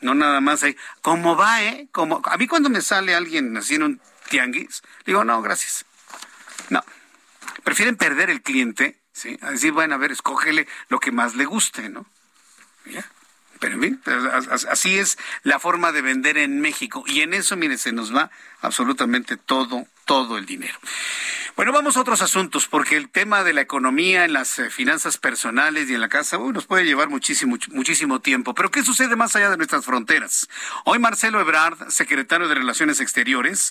No nada más ahí. ¿Cómo va, eh? Como, a mí cuando me sale alguien así un tianguis, digo, no, gracias. No. Prefieren perder el cliente, ¿sí? A decir, bueno, a ver, escógele lo que más le guste, ¿no? ¿Ya? Pero fin, así es la forma de vender en México. Y en eso, mire, se nos va absolutamente todo, todo el dinero. Bueno, vamos a otros asuntos, porque el tema de la economía en las eh, finanzas personales y en la casa nos puede llevar muchísimo, muchísimo tiempo. Pero ¿qué sucede más allá de nuestras fronteras? Hoy Marcelo Ebrard, secretario de Relaciones Exteriores,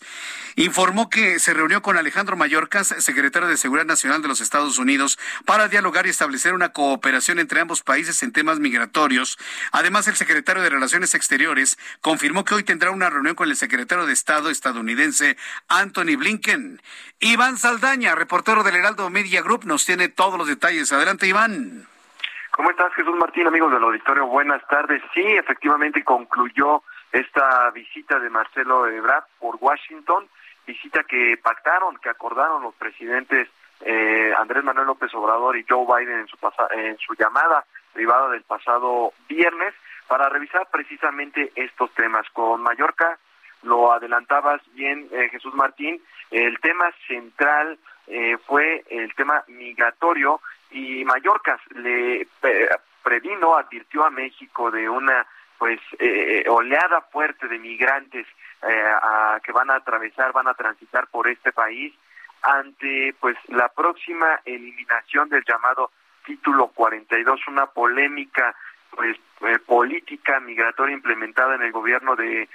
informó que se reunió con Alejandro Mayorkas, secretario de Seguridad Nacional de los Estados Unidos, para dialogar y establecer una cooperación entre ambos países en temas migratorios. Además, el secretario de Relaciones Exteriores confirmó que hoy tendrá una reunión con el secretario de Estado estadounidense, Anthony Blinken. Iván Saldaña, reportero del Heraldo Media Group, nos tiene todos los detalles. Adelante, Iván. ¿Cómo estás, Jesús Martín, amigos del auditorio? Buenas tardes. Sí, efectivamente concluyó esta visita de Marcelo Ebrard por Washington, visita que pactaron, que acordaron los presidentes eh, Andrés Manuel López Obrador y Joe Biden en su, en su llamada privada del pasado viernes para revisar precisamente estos temas. Con Mallorca lo adelantabas bien, eh, Jesús Martín, el tema central eh, fue el tema migratorio y Mallorca le previno, advirtió a México de una pues eh, oleada fuerte de migrantes a, que van a atravesar, van a transitar por este país ante pues la próxima eliminación del llamado título 42, una polémica pues política migratoria implementada en el gobierno de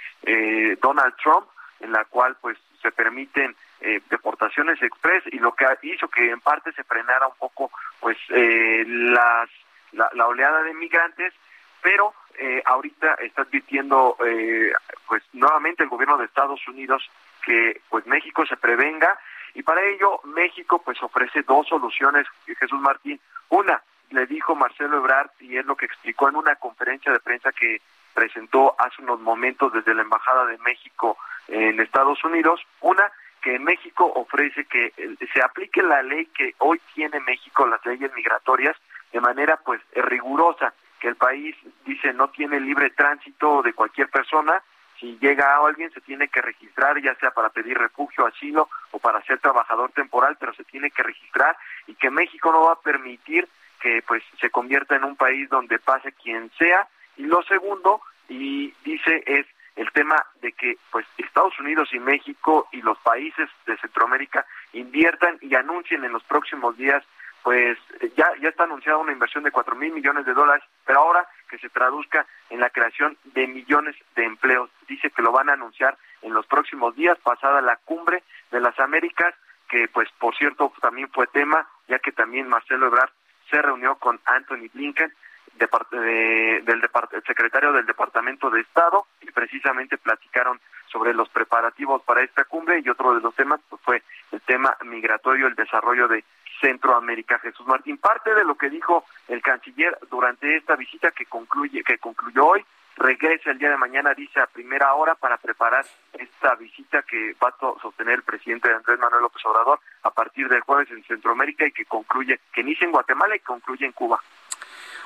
Donald Trump, en la cual pues se permiten eh, deportaciones express y lo que hizo que en parte se frenara un poco pues eh, las, la, oleada de migrantes pero eh, ahorita está advirtiendo eh, pues nuevamente el gobierno de Estados Unidos que pues México se prevenga y para ello México pues ofrece dos soluciones Jesús Martín. Una le dijo Marcelo Ebrard y es lo que explicó en una conferencia de prensa que presentó hace unos momentos desde la embajada de México en Estados Unidos una que México ofrece que eh, se aplique la ley que hoy tiene México, las leyes migratorias, de manera pues rigurosa, que el país dice no tiene libre tránsito de cualquier persona, si llega a alguien se tiene que registrar, ya sea para pedir refugio, asilo o para ser trabajador temporal, pero se tiene que registrar y que México no va a permitir que pues se convierta en un país donde pase quien sea. Y lo segundo, y dice, es el tema de que pues Estados Unidos y México y los países de Centroamérica inviertan y anuncien en los próximos días pues ya, ya está anunciada una inversión de cuatro mil millones de dólares, pero ahora que se traduzca en la creación de millones de empleos. Dice que lo van a anunciar en los próximos días, pasada la cumbre de las Américas, que pues por cierto también fue tema, ya que también Marcelo Ebrard se reunió con Anthony Blinken, de parte de, del el secretario del Departamento de Estado, y precisamente platicaron sobre los preparativos para esta cumbre y otro de los temas pues, fue el tema migratorio, el desarrollo de Centroamérica. Jesús Martín, parte de lo que dijo el canciller durante esta visita que concluye que concluyó hoy, regresa el día de mañana, dice a primera hora para preparar esta visita que va a sostener el presidente Andrés Manuel López Obrador a partir del jueves en Centroamérica y que concluye, que inicia en Guatemala y concluye en Cuba.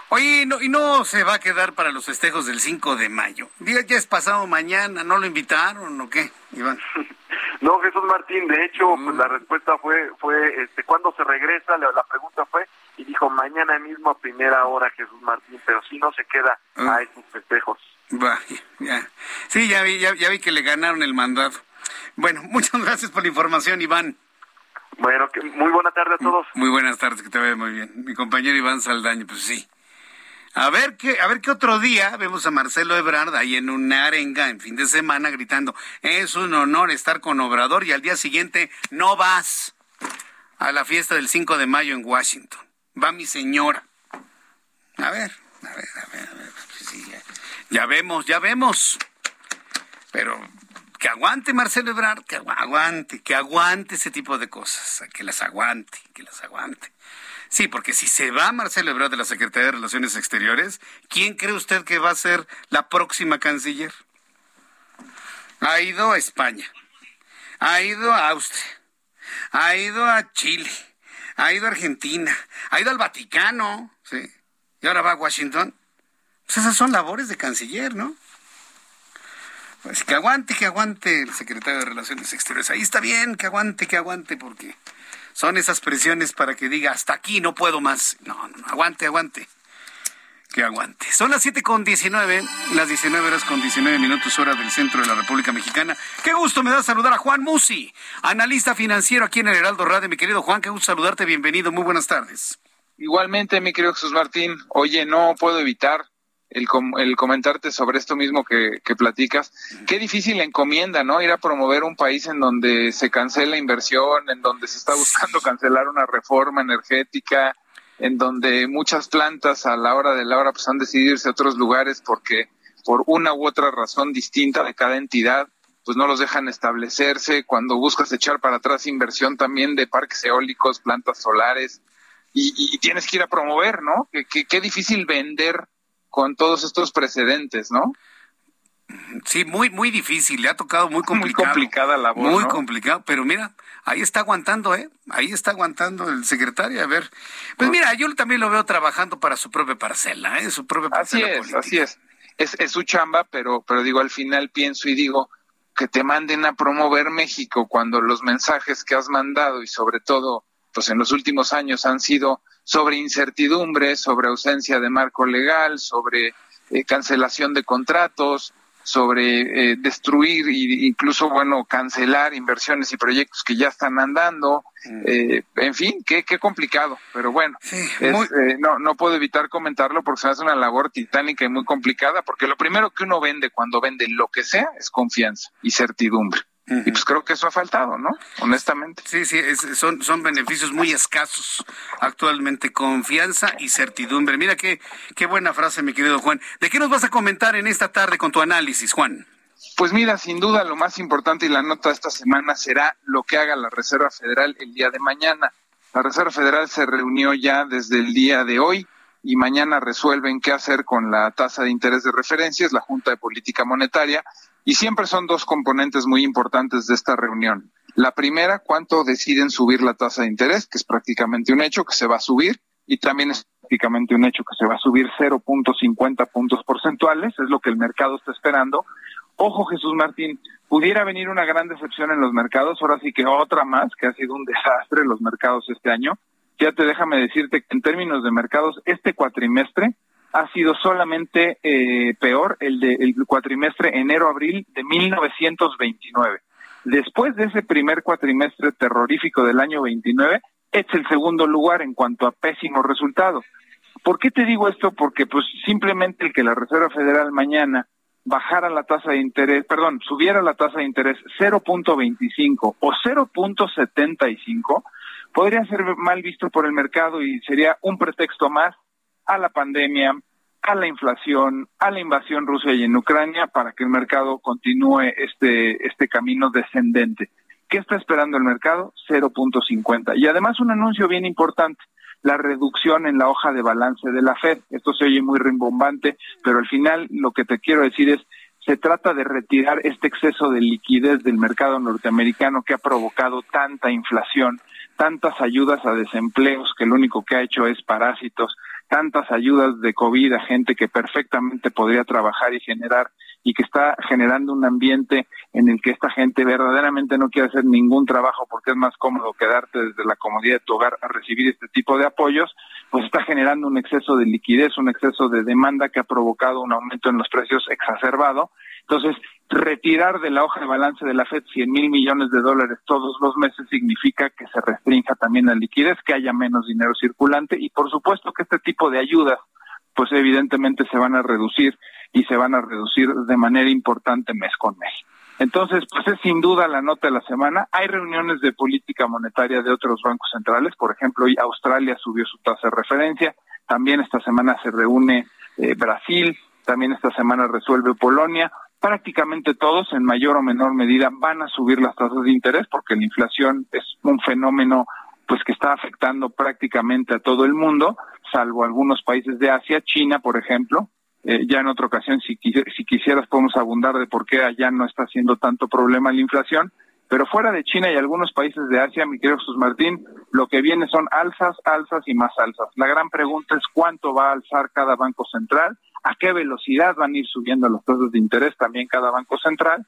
Oye, no, y no se va a quedar para los festejos del 5 de mayo. Diga, ya es pasado mañana, ¿no lo invitaron o qué, Iván? *laughs* no, Jesús Martín, de hecho, pues la respuesta fue, fue este, ¿cuándo se regresa? La, pregunta fue, y dijo, mañana mismo a primera hora, Jesús Martín, pero si no se queda a esos festejos. Va, ya. Sí, ya vi, ya, ya vi que le ganaron el mandato. Bueno, *laughs* muchas gracias por la información, Iván. Bueno, que, muy buena tarde a todos. Muy buenas tardes, que te vaya muy bien. Mi compañero Iván Saldaño, pues sí. A ver qué, a ver qué otro día vemos a Marcelo Ebrard ahí en una arenga en fin de semana gritando, es un honor estar con Obrador y al día siguiente no vas a la fiesta del 5 de mayo en Washington. Va mi señora. A ver, a ver, a ver, a ver. Pues ya, ya vemos, ya vemos. Pero que aguante Marcelo Ebrard, que aguante, que aguante ese tipo de cosas, que las aguante, que las aguante. Sí, porque si se va Marcelo Ebrard de la Secretaría de Relaciones Exteriores, ¿quién cree usted que va a ser la próxima canciller? Ha ido a España, ha ido a Austria, ha ido a Chile, ha ido a Argentina, ha ido al Vaticano, ¿sí? Y ahora va a Washington. Pues esas son labores de canciller, ¿no? Pues que aguante, que aguante el secretario de Relaciones Exteriores. Ahí está bien, que aguante, que aguante, porque son esas presiones para que diga hasta aquí no puedo más. No, no, aguante, aguante. Que aguante. Son las siete con 19, las 19 horas con 19 minutos hora del centro de la República Mexicana. Qué gusto me da saludar a Juan Musi, analista financiero aquí en el Heraldo Radio. Mi querido Juan, qué gusto saludarte, bienvenido, muy buenas tardes. Igualmente, mi querido Jesús Martín. Oye, no puedo evitar el, el comentarte sobre esto mismo que, que, platicas. Qué difícil encomienda, ¿no? Ir a promover un país en donde se cancela inversión, en donde se está buscando cancelar una reforma energética, en donde muchas plantas a la hora de la hora pues han decidido irse a otros lugares porque por una u otra razón distinta de cada entidad pues no los dejan establecerse, cuando buscas echar para atrás inversión también de parques eólicos, plantas solares, y, y tienes que ir a promover, ¿no? Qué difícil vender con todos estos precedentes, ¿no? Sí, muy, muy difícil, le ha tocado muy *laughs* complicado. Muy complicada la voz. Muy complicado, pero mira, ahí está aguantando, ¿eh? Ahí está aguantando el secretario, a ver. Pues mira, yo también lo veo trabajando para su propia parcela, ¿eh? Su propia parcela Así es, así es. es. Es su chamba, pero, pero digo, al final pienso y digo que te manden a promover México cuando los mensajes que has mandado y sobre todo, pues en los últimos años han sido sobre incertidumbre, sobre ausencia de marco legal, sobre eh, cancelación de contratos, sobre eh, destruir e incluso, bueno, cancelar inversiones y proyectos que ya están andando. Mm. Eh, en fin, qué, qué complicado, pero bueno, no, no puedo evitar comentarlo porque se hace una labor titánica y muy complicada, porque lo primero que uno vende cuando vende lo que sea es confianza y certidumbre. Y pues creo que eso ha faltado, ¿no? Honestamente. Sí, sí, son, son beneficios muy escasos actualmente, confianza y certidumbre. Mira qué, qué buena frase, mi querido Juan. ¿De qué nos vas a comentar en esta tarde con tu análisis, Juan? Pues mira, sin duda lo más importante y la nota de esta semana será lo que haga la Reserva Federal el día de mañana. La Reserva Federal se reunió ya desde el día de hoy y mañana resuelven qué hacer con la tasa de interés de referencia, es la Junta de Política Monetaria, y siempre son dos componentes muy importantes de esta reunión. La primera, cuánto deciden subir la tasa de interés, que es prácticamente un hecho que se va a subir, y también es prácticamente un hecho que se va a subir 0.50 puntos porcentuales, es lo que el mercado está esperando. Ojo, Jesús Martín, pudiera venir una gran decepción en los mercados, ahora sí que otra más, que ha sido un desastre los mercados este año. Ya te déjame decirte que en términos de mercados, este cuatrimestre ha sido solamente eh, peor el del cuatrimestre enero-abril de 1929. Después de ese primer cuatrimestre terrorífico del año 29, es el segundo lugar en cuanto a pésimo resultado. ¿Por qué te digo esto? Porque pues simplemente el que la Reserva Federal mañana bajara la tasa de interés, perdón, subiera la tasa de interés 0.25 o 0.75, podría ser mal visto por el mercado y sería un pretexto más a la pandemia, a la inflación, a la invasión rusa y en Ucrania para que el mercado continúe este, este camino descendente. ¿Qué está esperando el mercado? 0.50. Y además un anuncio bien importante, la reducción en la hoja de balance de la Fed. Esto se oye muy rimbombante, pero al final lo que te quiero decir es, se trata de retirar este exceso de liquidez del mercado norteamericano que ha provocado tanta inflación, tantas ayudas a desempleos que lo único que ha hecho es parásitos, tantas ayudas de COVID a gente que perfectamente podría trabajar y generar y que está generando un ambiente en el que esta gente verdaderamente no quiere hacer ningún trabajo porque es más cómodo quedarte desde la comodidad de tu hogar a recibir este tipo de apoyos, pues está generando un exceso de liquidez, un exceso de demanda que ha provocado un aumento en los precios exacerbado. Entonces, retirar de la hoja de balance de la FED 100 mil millones de dólares todos los meses significa que se restrinja también la liquidez, que haya menos dinero circulante y por supuesto que este tipo de ayudas pues evidentemente se van a reducir y se van a reducir de manera importante mes con mes. Entonces, pues es sin duda la nota de la semana. Hay reuniones de política monetaria de otros bancos centrales, por ejemplo, hoy Australia subió su tasa de referencia, también esta semana se reúne eh, Brasil, también esta semana resuelve Polonia. Prácticamente todos, en mayor o menor medida, van a subir las tasas de interés porque la inflación es un fenómeno pues que está afectando prácticamente a todo el mundo, salvo algunos países de Asia, China, por ejemplo, eh, ya en otra ocasión, si, si quisieras, podemos abundar de por qué allá no está haciendo tanto problema la inflación. Pero fuera de China y algunos países de Asia, mi querido Jesús Martín, lo que viene son alzas, alzas y más alzas. La gran pregunta es cuánto va a alzar cada banco central, a qué velocidad van a ir subiendo los tasas de interés también cada banco central.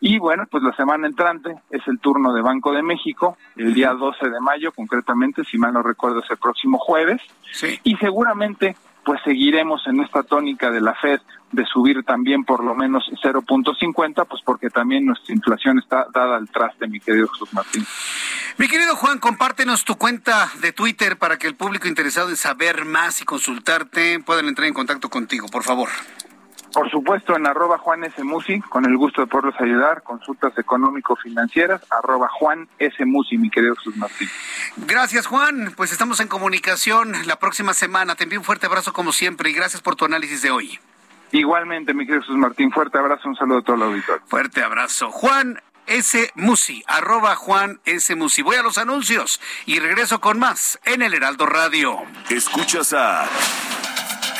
Y bueno, pues la semana entrante es el turno de Banco de México, el día 12 de mayo, concretamente, si mal no recuerdo, es el próximo jueves. Sí. Y seguramente pues seguiremos en esta tónica de la Fed de subir también por lo menos 0.50, pues porque también nuestra inflación está dada al traste, mi querido Jesús Martín. Mi querido Juan, compártenos tu cuenta de Twitter para que el público interesado en saber más y consultarte puedan entrar en contacto contigo, por favor. Por supuesto, en arroba Juan S. Musi, con el gusto de poderlos ayudar, consultas económico-financieras, arroba Juan S. Musi, mi querido Jesús Martín. Gracias, Juan. Pues estamos en comunicación la próxima semana. Te envío un fuerte abrazo como siempre y gracias por tu análisis de hoy. Igualmente, mi querido Jesús Martín, fuerte abrazo, un saludo a todo el auditorio. Fuerte abrazo. Juan S. Musi, arroba Juan S. Musi. Voy a los anuncios y regreso con más en el Heraldo Radio. Escuchas a...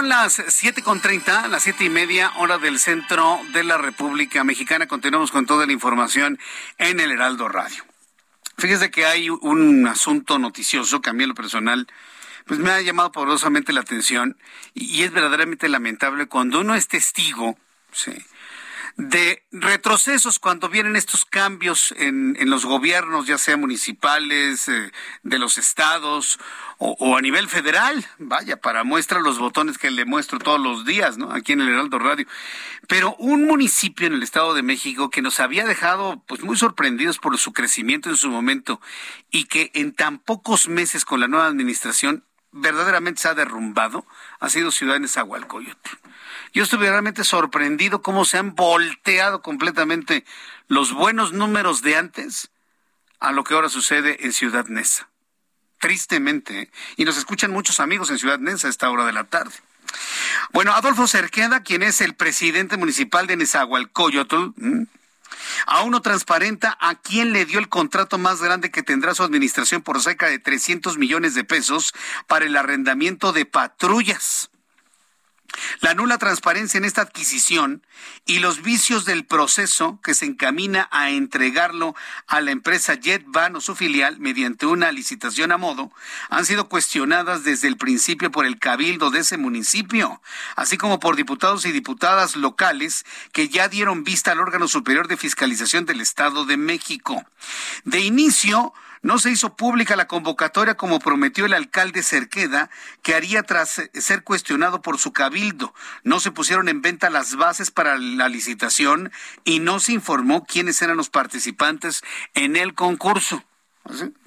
Son las siete con treinta, las siete y media, hora del centro de la República Mexicana. Continuamos con toda la información en el Heraldo Radio. Fíjese que hay un asunto noticioso que a mí en lo personal pues me ha llamado poderosamente la atención y, es verdaderamente lamentable cuando uno es testigo, sí, de retrocesos cuando vienen estos cambios en, en los gobiernos, ya sea municipales, eh, de los estados o, a nivel federal. Vaya, para muestra los botones que le muestro todos los días, ¿no? Aquí en el Heraldo Radio. Pero un municipio en el Estado de México que nos había dejado pues muy sorprendidos por su crecimiento en su momento y que en tan pocos meses con la nueva administración verdaderamente se ha derrumbado, ha sido Ciudad de Nezahualcóyotl. Yo estuve realmente sorprendido cómo se han volteado completamente los buenos números de antes a lo que ahora sucede en Ciudad Neza. tristemente, y nos escuchan muchos amigos en Ciudad Nensa a esta hora de la tarde. Bueno, Adolfo Cerqueda, quien es el presidente municipal de Nezahualcóyotl, aún no transparenta a quién le dio el contrato más grande que tendrá su administración por cerca de 300 millones de pesos para el arrendamiento de patrullas. La nula transparencia en esta adquisición y los vicios del proceso que se encamina a entregarlo a la empresa JetBan o su filial mediante una licitación a modo han sido cuestionadas desde el principio por el cabildo de ese municipio, así como por diputados y diputadas locales que ya dieron vista al órgano superior de fiscalización del Estado de México. De inicio, no se hizo pública la convocatoria como prometió el alcalde Cerqueda, que haría tras ser cuestionado por su cabildo. No se pusieron en venta las bases para la licitación y no se informó quiénes eran los participantes en el concurso.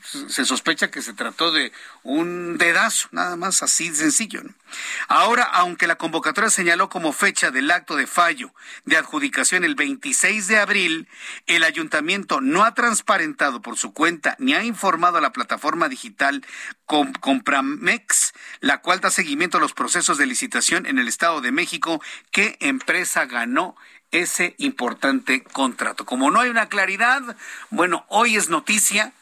Se sospecha que se trató de un dedazo, nada más así sencillo. Ahora, aunque la convocatoria señaló como fecha del acto de fallo de adjudicación el 26 de abril, el ayuntamiento no ha transparentado por su cuenta ni ha informado a la plataforma digital Compramex, la cual da seguimiento a los procesos de licitación en el Estado de México, qué empresa ganó ese importante contrato. Como no hay una claridad, bueno, hoy es noticia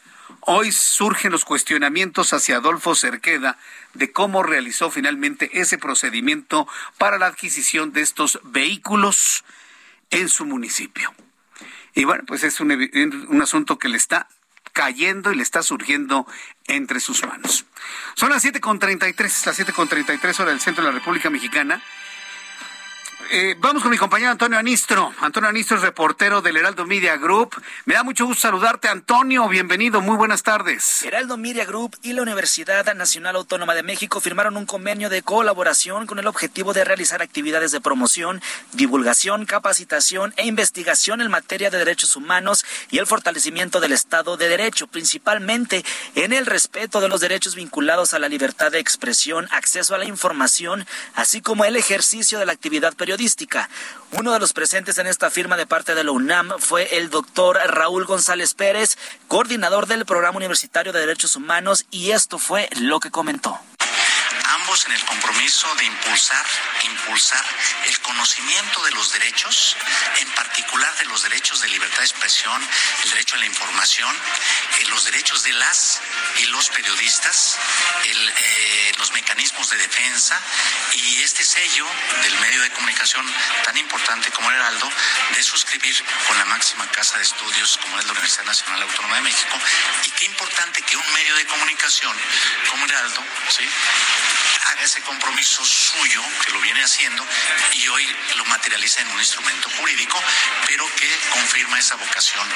Hoy surgen los cuestionamientos hacia Adolfo Cerqueda de cómo realizó finalmente ese procedimiento para la adquisición de estos vehículos en su municipio. Y bueno, pues es un, un asunto que le está cayendo y le está surgiendo entre sus manos. Son las 7.33, las 7.33 horas del centro de la República Mexicana. Eh, vamos con mi compañero Antonio Anistro. Antonio Anistro es reportero del Heraldo Media Group. Me da mucho gusto saludarte, Antonio. Bienvenido, muy buenas tardes. Heraldo Media Group y la Universidad Nacional Autónoma de México firmaron un convenio de colaboración con el objetivo de realizar actividades de promoción, divulgación, capacitación e investigación en materia de derechos humanos y el fortalecimiento del Estado de Derecho, principalmente en el respeto de los derechos vinculados a la libertad de expresión, acceso a la información, así como el ejercicio de la actividad periodística uno de los presentes en esta firma de parte de la UNAM fue el doctor Raúl González Pérez, coordinador del Programa Universitario de Derechos Humanos, y esto fue lo que comentó ambos en el compromiso de impulsar, impulsar el conocimiento de los derechos, en particular de los derechos de libertad de expresión, el derecho a la información, eh, los derechos de las y los periodistas, eh, los mecanismos de defensa y este sello del medio de comunicación tan importante como el Heraldo, de suscribir con la máxima casa de estudios como es la Universidad Nacional Autónoma de México. Y qué importante que un medio de comunicación como Heraldo, ¿sí? Haga ese compromiso suyo, que lo viene haciendo, y hoy lo materializa en un instrumento jurídico, pero que confirma esa vocación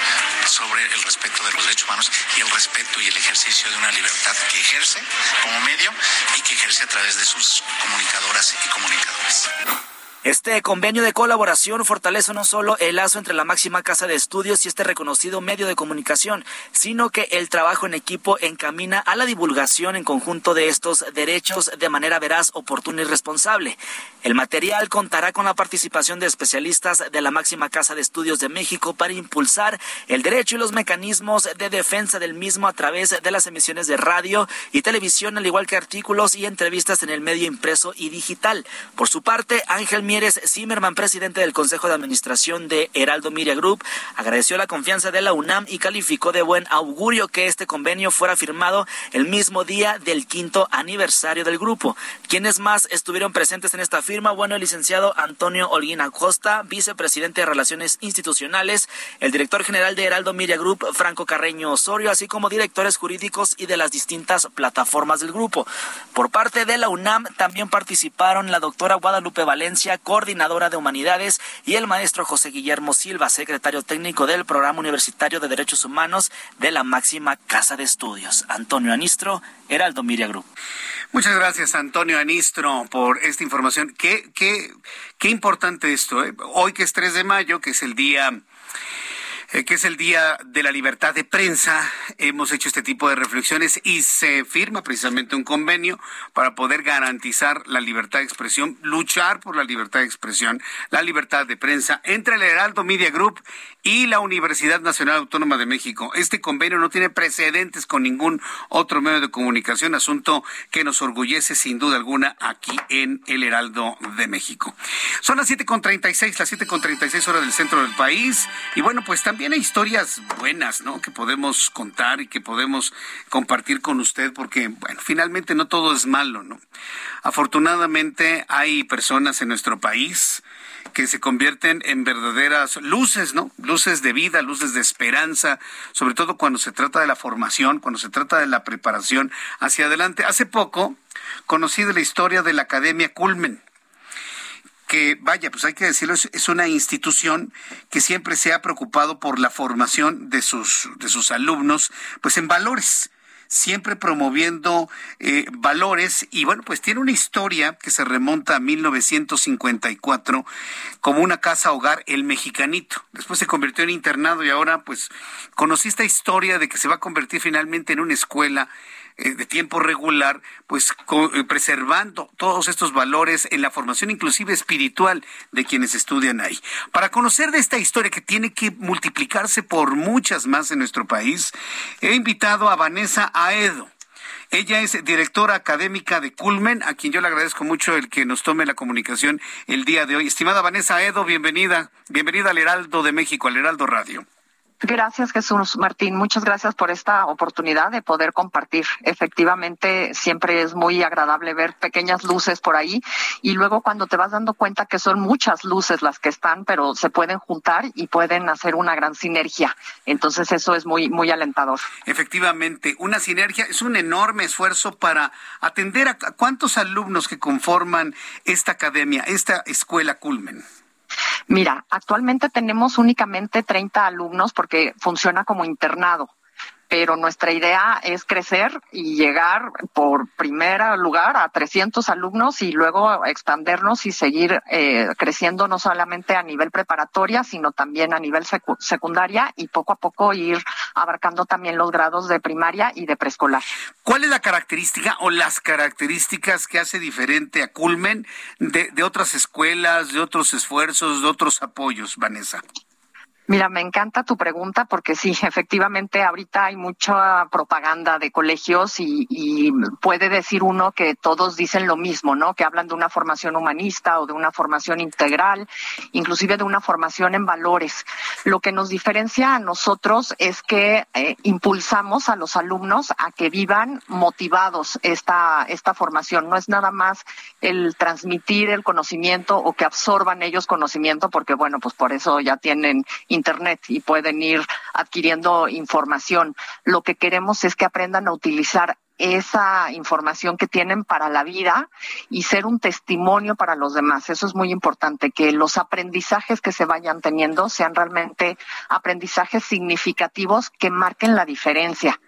sobre el respeto de los derechos humanos y el respeto y el ejercicio de una libertad que ejerce como medio y que ejerce a través de sus comunicadoras y comunicadores. Este convenio de colaboración fortalece no solo el lazo entre la máxima casa de estudios y este reconocido medio de comunicación, sino que el trabajo en equipo encamina a la divulgación en conjunto de estos derechos de manera veraz, oportuna y responsable. El material contará con la participación de especialistas de la máxima casa de estudios de México para impulsar el derecho y los mecanismos de defensa del mismo a través de las emisiones de radio y televisión, al igual que artículos y entrevistas en el medio impreso y digital. Por su parte, Ángel Mieres Zimmerman, presidente del Consejo de Administración de Heraldo Media Group, agradeció la confianza de la UNAM y calificó de buen augurio que este convenio fuera firmado el mismo día del quinto aniversario del grupo. Quienes más estuvieron presentes en esta firma? Bueno, el licenciado Antonio Holguín Acosta, vicepresidente de Relaciones Institucionales, el director general de Heraldo Media Group, Franco Carreño Osorio, así como directores jurídicos y de las distintas plataformas del grupo. Por parte de la UNAM también participaron la doctora Guadalupe Valencia, coordinadora de humanidades, y el maestro José Guillermo Silva, secretario técnico del Programa Universitario de Derechos Humanos de la máxima Casa de Estudios. Antonio Anistro, Heraldo Miria Group. Muchas gracias, Antonio Anistro, por esta información. Qué, qué, qué importante esto. ¿eh? Hoy que es 3 de mayo, que es el día eh, que es el Día de la Libertad de Prensa, hemos hecho este tipo de reflexiones y se firma precisamente un convenio para poder garantizar la libertad de expresión, luchar por la libertad de expresión, la libertad de prensa entre el Heraldo Media Group y la Universidad Nacional Autónoma de México. Este convenio no tiene precedentes con ningún otro medio de comunicación, asunto que nos orgullece sin duda alguna aquí en el Heraldo de México. Son las 7.36, las 7.36 horas del centro del país y bueno, pues también tiene historias buenas, ¿no? Que podemos contar y que podemos compartir con usted, porque, bueno, finalmente no todo es malo, ¿no? Afortunadamente hay personas en nuestro país que se convierten en verdaderas luces, ¿no? Luces de vida, luces de esperanza, sobre todo cuando se trata de la formación, cuando se trata de la preparación hacia adelante. Hace poco conocí de la historia de la Academia Culmen que, vaya, pues hay que decirlo, es, una institución que siempre se ha preocupado por la formación de sus, de sus alumnos, pues en valores siempre promoviendo eh, valores y bueno, pues tiene una historia que se remonta a 1954 como una casa hogar El Mexicanito. Después se convirtió en internado y ahora pues conocí esta historia de que se va a convertir finalmente en una escuela de tiempo regular, pues eh, preservando todos estos valores en la formación inclusive espiritual de quienes estudian ahí. Para conocer de esta historia que tiene que multiplicarse por muchas más en nuestro país, he invitado a Vanessa Aedo. Ella es directora académica de Culmen, a quien yo le agradezco mucho el que nos tome la comunicación el día de hoy. Estimada Vanessa Aedo, bienvenida. Bienvenida al Heraldo de México, al Heraldo Radio. Gracias, Jesús Martín. Muchas gracias por esta oportunidad de poder compartir. Efectivamente, siempre es muy agradable ver pequeñas luces por ahí y luego cuando te vas dando cuenta que son muchas luces las que están, pero se pueden juntar y pueden hacer una gran sinergia. Entonces, eso es muy, muy alentador. Efectivamente, una sinergia es un enorme esfuerzo para atender a cuántos alumnos que conforman esta academia, esta escuela Culmen. Mira, actualmente tenemos únicamente 30 alumnos porque funciona como internado pero nuestra idea es crecer y llegar por primer lugar a 300 alumnos y luego expandernos y seguir eh, creciendo no solamente a nivel preparatoria, sino también a nivel secundaria y poco a poco ir abarcando también los grados de primaria y de preescolar. ¿Cuál es la característica o las características que hace diferente a Culmen de, de otras escuelas, de otros esfuerzos, de otros apoyos, Vanessa? Mira, me encanta tu pregunta porque sí, *laughs* efectivamente, ahorita hay mucha propaganda de colegios y, puede decir uno que todos dicen lo mismo, ¿no? Que hablan de una formación humanista o de una formación integral, inclusive de una formación en valores. Lo que nos diferencia a nosotros es que eh, impulsamos a los alumnos a que vivan motivados esta, esta formación. No es nada más el transmitir el conocimiento o que absorban ellos conocimiento, porque bueno, pues por eso ya tienen Internet y pueden ir adquiriendo información. Lo que queremos es que aprendan a utilizar esa información que tienen para la vida y ser un testimonio para los demás. Eso es muy importante, que los aprendizajes que se vayan teniendo sean realmente aprendizajes significativos que marquen la diferencia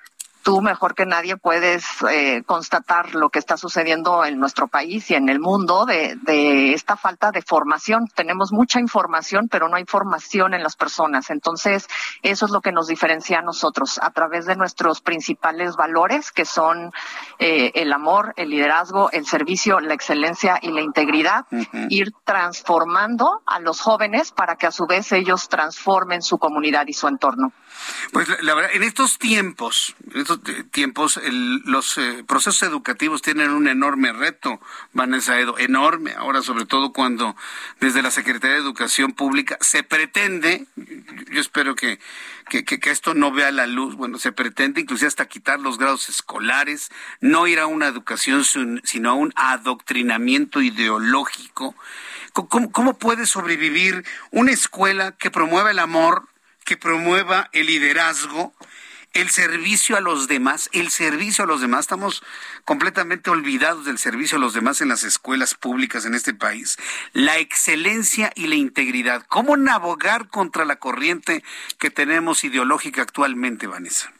tú mejor que nadie puedes eh, constatar lo que está sucediendo en nuestro país y en el mundo de, de, esta falta de formación. Tenemos mucha información, pero no hay formación en las personas. Entonces, eso es lo que nos diferencia a nosotros a través de nuestros principales valores, que son eh, el amor, el liderazgo, el servicio, la excelencia y la integridad, ir transformando a los jóvenes para que a su vez ellos transformen su comunidad y su entorno. Pues la, verdad, en estos tiempos, en estos tiempos, los eh, procesos educativos tienen un enorme reto, Vanessa Edo, enorme. Ahora, sobre todo cuando desde la Secretaría de Educación Pública se pretende, yo espero que, que, que, esto no vea la luz, bueno, se pretende inclusive hasta quitar los grados escolares, no ir a una educación, sino a un adoctrinamiento ideológico. ¿Cómo, cómo puede sobrevivir una escuela que promueva el amor? que promueva el liderazgo, el servicio a los demás, el servicio a los demás. Estamos completamente olvidados del servicio a los demás en las escuelas públicas en este país. La excelencia y la integridad. ¿Cómo navegar contra la corriente que tenemos ideológica actualmente, Vanessa?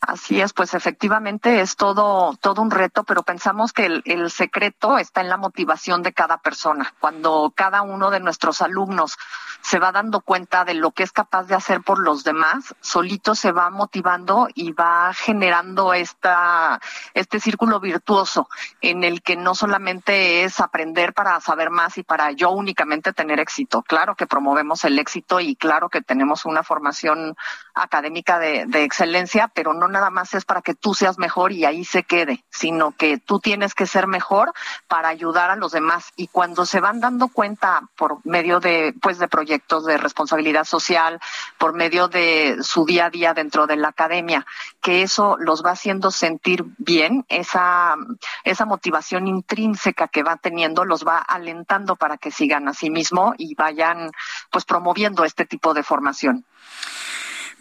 Así es, pues efectivamente es todo, todo un reto, pero pensamos que el, el, secreto está en la motivación de cada persona. Cuando cada uno de nuestros alumnos se va dando cuenta de lo que es capaz de hacer por los demás, solito se va motivando y va generando esta, este círculo virtuoso en el que no solamente es aprender para saber más y para yo únicamente tener éxito. Claro que promovemos el éxito y claro que tenemos una formación académica de, de excelencia, pero no nada más es para que tú seas mejor y ahí se quede, sino que tú tienes que ser mejor para ayudar a los demás. Y cuando se van dando cuenta por medio de, pues, de proyectos de responsabilidad social, por medio de su día a día dentro de la academia, que eso los va haciendo sentir bien, esa, esa motivación intrínseca que va teniendo los va alentando para que sigan a sí mismo y vayan, pues, promoviendo este tipo de formación.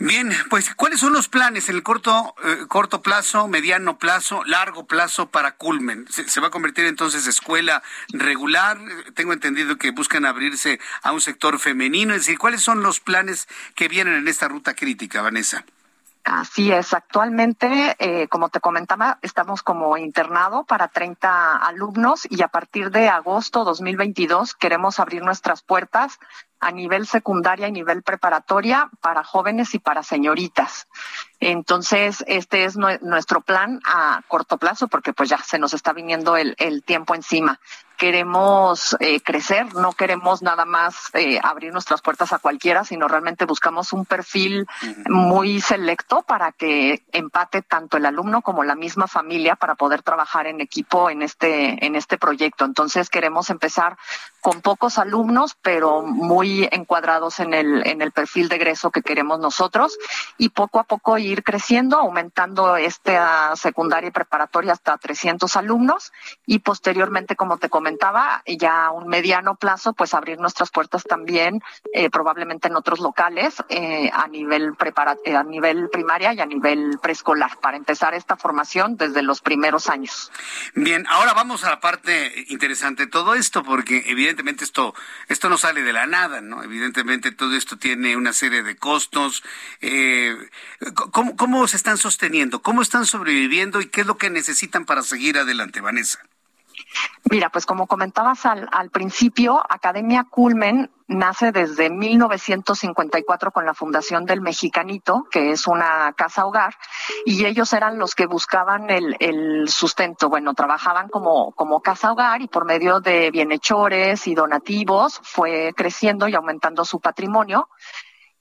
Bien, pues ¿cuáles son los planes en el corto, eh, corto plazo, mediano plazo, largo plazo para Culmen? ¿Se, ¿Se, va a convertir entonces en escuela regular? Tengo entendido que buscan abrirse a un sector femenino. Es decir, ¿cuáles son los planes que vienen en esta ruta crítica, Vanessa? Así es, actualmente, eh, como te comentaba, estamos como internado para 30 alumnos y a partir de agosto 2022 queremos abrir nuestras puertas a nivel secundaria y nivel preparatoria para jóvenes y para señoritas. Entonces, este es nuestro plan a corto plazo porque pues ya se nos está viniendo el, el tiempo encima. Queremos eh, crecer, no queremos nada más eh, abrir nuestras puertas a cualquiera, sino realmente buscamos un perfil muy selecto para que empate tanto el alumno como la misma familia para poder trabajar en equipo en este, en este proyecto. Entonces, queremos empezar con pocos alumnos, pero muy encuadrados en el, en el perfil de egreso que queremos nosotros y poco a poco ir creciendo, aumentando esta secundaria y preparatoria hasta 300 alumnos y posteriormente, como te comentaba, ya a un mediano plazo, pues abrir nuestras puertas también, eh, probablemente en otros locales, eh, a nivel prepara eh, a nivel primaria y a nivel preescolar, para empezar esta formación desde los primeros años. Bien, ahora vamos a la parte interesante de todo esto, porque evidentemente esto, esto no sale de la nada, ¿no? Evidentemente todo esto tiene una serie de costos. Eh, ¿cómo, ¿Cómo se están sosteniendo? ¿Cómo están sobreviviendo? ¿Y qué es lo que necesitan para seguir adelante, Vanessa? Mira, pues como comentabas al, principio, Academia Culmen nace desde 1954 con la fundación del Mexicanito, que es una casa hogar, y ellos eran los que buscaban el, el sustento. Bueno, trabajaban como, como casa hogar y por medio de bienhechores y donativos fue creciendo y aumentando su patrimonio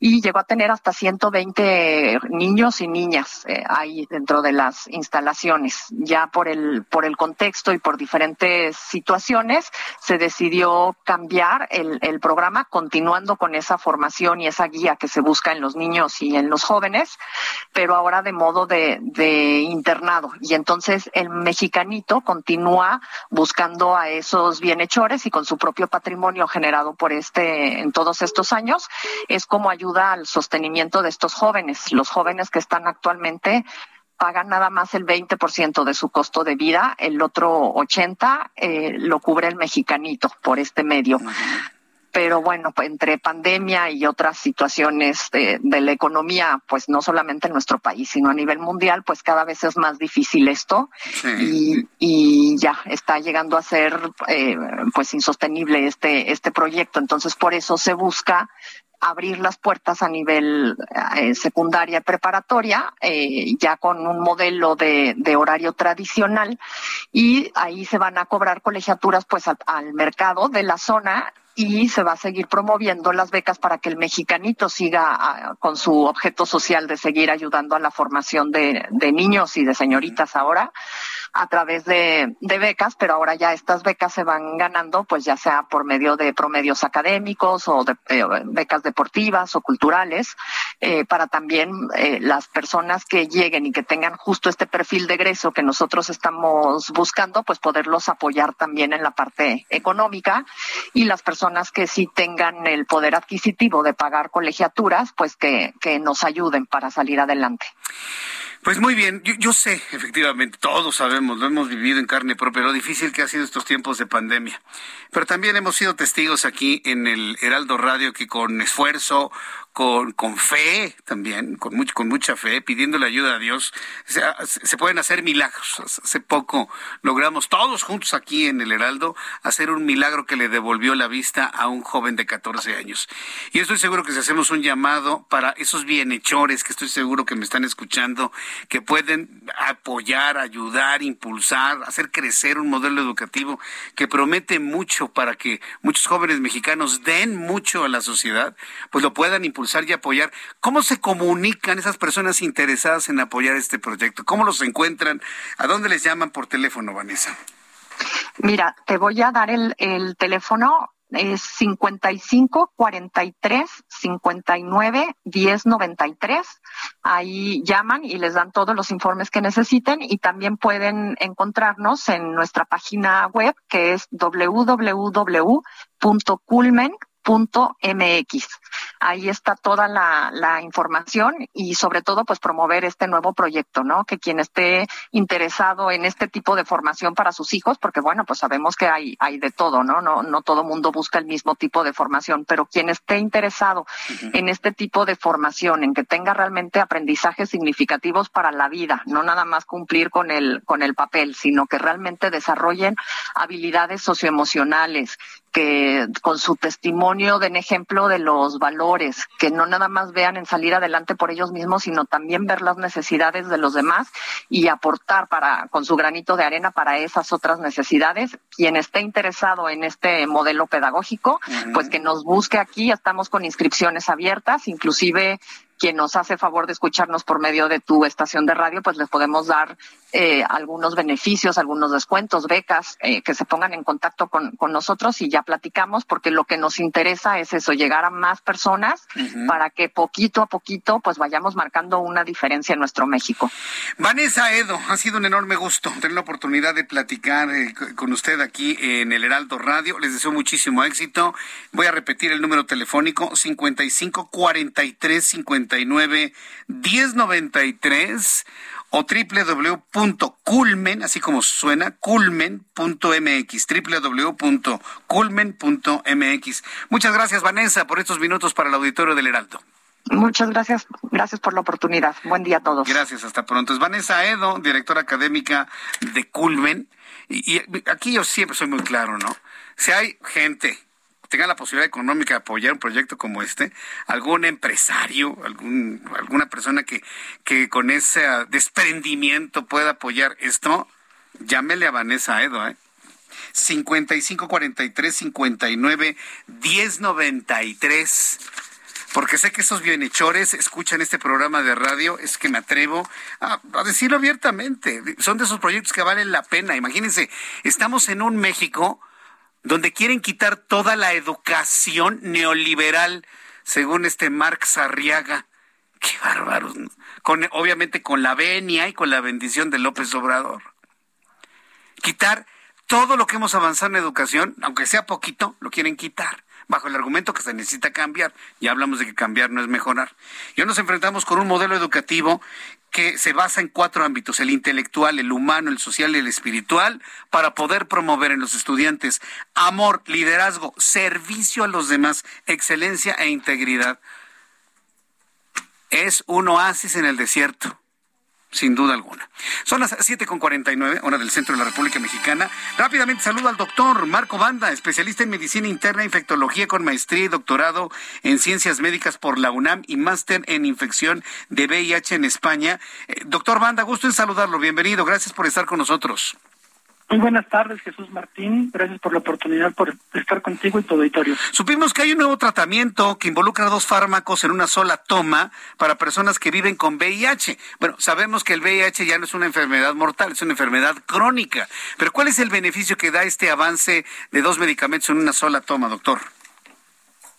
y llegó a tener hasta 120 niños y niñas eh, ahí dentro de las instalaciones. Ya por el por el contexto y por diferentes situaciones se decidió cambiar el, el programa continuando con esa formación y esa guía que se busca en los niños y en los jóvenes, pero ahora de modo de, de internado. Y entonces el mexicanito continúa buscando a esos bienhechores y con su propio patrimonio generado por este en todos estos años es como ayuda ayuda al sostenimiento de estos jóvenes. Los jóvenes que están actualmente pagan nada más el 20% de su costo de vida, el otro 80% eh, lo cubre el mexicanito por este medio. Pero bueno, pues entre pandemia y otras situaciones de, de, la economía, pues no solamente en nuestro país, sino a nivel mundial, pues cada vez es más difícil esto sí. y, y, ya está llegando a ser eh, pues insostenible este, este proyecto. Entonces, por eso se busca abrir las puertas a nivel eh, secundaria preparatoria, eh, ya con un modelo de, horario tradicional, y ahí se van a cobrar colegiaturas pues al mercado de la zona y se va a seguir promoviendo las becas para que el mexicanito siga uh, con su objeto social de seguir ayudando a la formación de, de niños y de señoritas ahora a través de, de, becas, pero ahora ya estas becas se van ganando, pues ya sea por medio de promedios académicos o de eh, becas deportivas o culturales, eh, para también eh, las personas que lleguen y que tengan justo este perfil de egreso que nosotros estamos buscando, pues poderlos apoyar también en la parte económica y las personas que sí tengan el poder adquisitivo de pagar colegiaturas, pues que, que nos ayuden para salir adelante. Pues muy bien, yo, yo, sé, efectivamente, todos sabemos, lo hemos vivido en carne propia, lo difícil que ha sido estos tiempos de pandemia. Pero también hemos sido testigos aquí en el Heraldo Radio que con esfuerzo, con, fe también, con, mucha fe, pidiéndole ayuda a Dios, se pueden hacer milagros. Hace poco logramos todos juntos aquí en el Heraldo hacer un milagro que le devolvió la vista a un joven de 14 años. Y estoy seguro que si hacemos un llamado para esos bienhechores que estoy seguro que me están escuchando, que pueden apoyar, ayudar, impulsar, hacer crecer un modelo educativo que promete mucho para que muchos jóvenes mexicanos den mucho a la sociedad, pues lo puedan impulsar y apoyar. ¿Cómo se comunican esas personas interesadas en apoyar este proyecto? ¿Cómo los encuentran? ¿A dónde les llaman por teléfono, Vanessa? Mira, te voy a dar el, el teléfono es 55 43 59 10 93. Ahí llaman y les dan todos los informes que necesiten y también pueden encontrarnos en nuestra página web que es www.culmen mx. Ahí está toda la, la, información y sobre todo pues promover este nuevo proyecto, ¿no? Que quien esté interesado en este tipo de formación para sus hijos, porque bueno, pues sabemos que hay, hay de todo, ¿no? No, no todo mundo busca el mismo tipo de formación, pero quien esté interesado en este tipo de formación, en que tenga realmente aprendizajes significativos para la vida, no nada más cumplir con el, con el papel, sino que realmente desarrollen habilidades socioemocionales, que con su testimonio den ejemplo de los valores, que no nada más vean en salir adelante por ellos mismos, sino también ver las necesidades de los demás y aportar para con su granito de arena para esas otras necesidades. Quien esté interesado en este modelo pedagógico, pues que nos busque aquí, estamos con inscripciones abiertas, inclusive quien nos hace favor de escucharnos por medio de tu estación de radio, pues les podemos dar eh, algunos beneficios, algunos descuentos, becas, eh, que se pongan en contacto con, con, nosotros y ya platicamos, porque lo que nos interesa es eso, llegar a más personas para que poquito a poquito pues vayamos marcando una diferencia en nuestro México. Vanessa Edo, ha sido un enorme gusto tener la oportunidad de platicar eh, con usted aquí en el Heraldo Radio. Les deseo muchísimo éxito. Voy a repetir el número telefónico 55 43 59 1093 o www.culmen, así como suena, culmen.mx, www.culmen.mx. Muchas gracias, Vanessa, por estos minutos para el auditorio del Heraldo. Muchas gracias, gracias por la oportunidad. Buen día a todos. Gracias, hasta pronto. Es Vanessa Edo, directora académica de Culmen. Y, y aquí yo siempre soy muy claro, ¿no? Si hay gente tenga la posibilidad económica de apoyar un proyecto como este, algún empresario, algún, alguna persona que, que con ese desprendimiento pueda apoyar esto, llámele a Vanessa Edo, ¿eh? 5543 59 1093 porque sé que esos bienhechores escuchan este programa de radio, es que me atrevo a, decirlo abiertamente. Son de esos proyectos que valen la pena. Imagínense, estamos en un México donde quieren quitar toda la educación neoliberal, según este Marx Arriaga. Qué bárbaros. Con, obviamente con la venia y con la bendición de López Obrador. Quitar todo lo que hemos avanzado en educación, aunque sea poquito, lo quieren quitar bajo el argumento que se necesita cambiar. Ya hablamos de que cambiar no es mejorar. Y hoy nos enfrentamos con un modelo educativo que se basa en cuatro ámbitos, el intelectual, el humano, el social y el espiritual, para poder promover en los estudiantes amor, liderazgo, servicio a los demás, excelencia e integridad. Es un oasis en el desierto sin duda alguna. Son las 7.49, hora del centro de la República Mexicana. Rápidamente saludo al doctor Marco Banda, especialista en medicina interna e infectología con maestría y doctorado en ciencias médicas por la UNAM y máster en infección de VIH en España. Eh, doctor Banda, gusto en saludarlo. Bienvenido. Gracias por estar con nosotros. Muy buenas tardes, Jesús Martín. Gracias por la oportunidad por estar contigo y tu auditorio. Supimos que hay un nuevo tratamiento que involucra dos fármacos en una sola toma para personas que viven con VIH. Bueno, sabemos que el VIH ya no es una enfermedad mortal, es una enfermedad crónica. Pero ¿cuál es el beneficio que da este avance de dos medicamentos en una sola toma, doctor?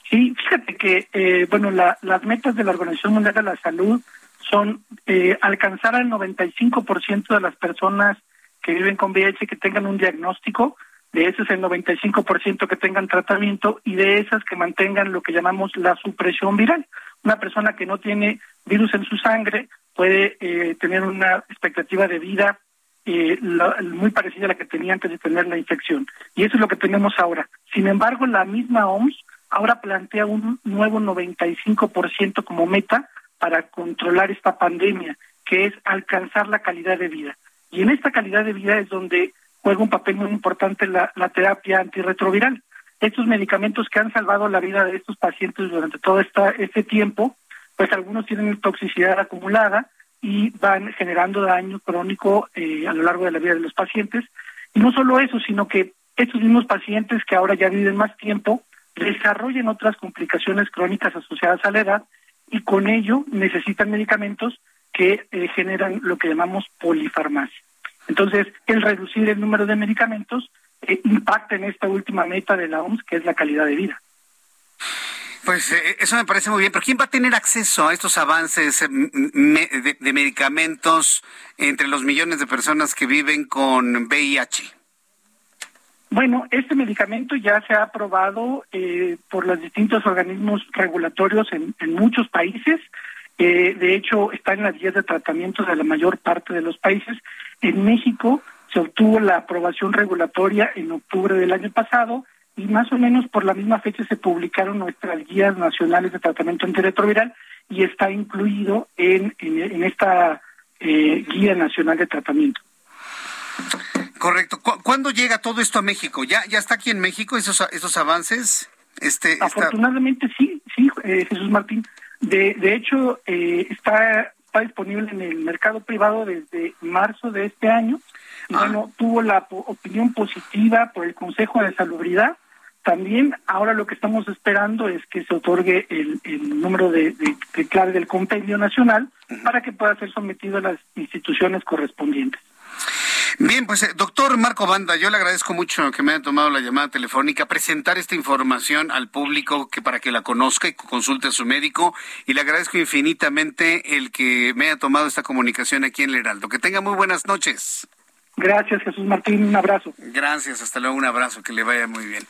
Sí, fíjate que, eh, bueno, la, las metas de la Organización Mundial de la Salud son eh, alcanzar al 95% de las personas que viven con VIH que tengan un diagnóstico, de esos el 95% que tengan tratamiento y de esas que mantengan lo que llamamos la supresión viral. Una persona que no tiene virus en su sangre puede eh, tener una expectativa de vida eh, la, muy parecida a la que tenía antes de tener la infección. Y eso es lo que tenemos ahora. Sin embargo, la misma OMS ahora plantea un nuevo 95% como meta para controlar esta pandemia, que es alcanzar la calidad de vida. Y en esta calidad de vida es donde juega un papel muy importante la, terapia antirretroviral. Estos medicamentos que han salvado la vida de estos pacientes durante todo esta, este tiempo, pues algunos tienen toxicidad acumulada y van generando daño crónico eh, a lo largo de la vida de los pacientes. Y no solo eso, sino que estos mismos pacientes que ahora ya viven más tiempo desarrollen otras complicaciones crónicas asociadas a la edad y con ello necesitan medicamentos que eh, generan lo que llamamos polifarmacia. Entonces, el reducir el número de medicamentos eh, impacta en esta última meta de la OMS, que es la calidad de vida. Pues eh, eso me parece muy bien, pero ¿quién va a tener acceso a estos avances de, de, medicamentos entre los millones de personas que viven con VIH? Bueno, este medicamento ya se ha aprobado eh, por los distintos organismos regulatorios en, en muchos países. Eh, de hecho, está en las guías de tratamiento de la mayor parte de los países. En México se obtuvo la aprobación regulatoria en octubre del año pasado y más o menos por la misma fecha se publicaron nuestras guías nacionales de tratamiento antirretroviral y está incluido en, en, esta eh, guía nacional de tratamiento. Correcto. ¿Cuándo llega todo esto a México? ¿Ya, ya está aquí en México esos, esos avances? Este, Afortunadamente sí, sí, eh, Jesús Martín. De, de hecho, eh, está, está disponible en el mercado privado desde marzo de este año. Ah. bueno, tuvo la opinión positiva por el Consejo de Salubridad. También ahora lo que estamos esperando es que se otorgue el, el número de, de, clave del compendio nacional para que pueda ser sometido a las instituciones correspondientes. Bien, pues eh, doctor Marco Banda, yo le agradezco mucho que me haya tomado la llamada telefónica, presentar esta información al público que para que la conozca y consulte a su médico y le agradezco infinitamente el que me haya tomado esta comunicación aquí en el Heraldo. Que tenga muy buenas noches. Gracias, Jesús Martín. Un abrazo. Gracias, hasta luego. Un abrazo, que le vaya muy bien.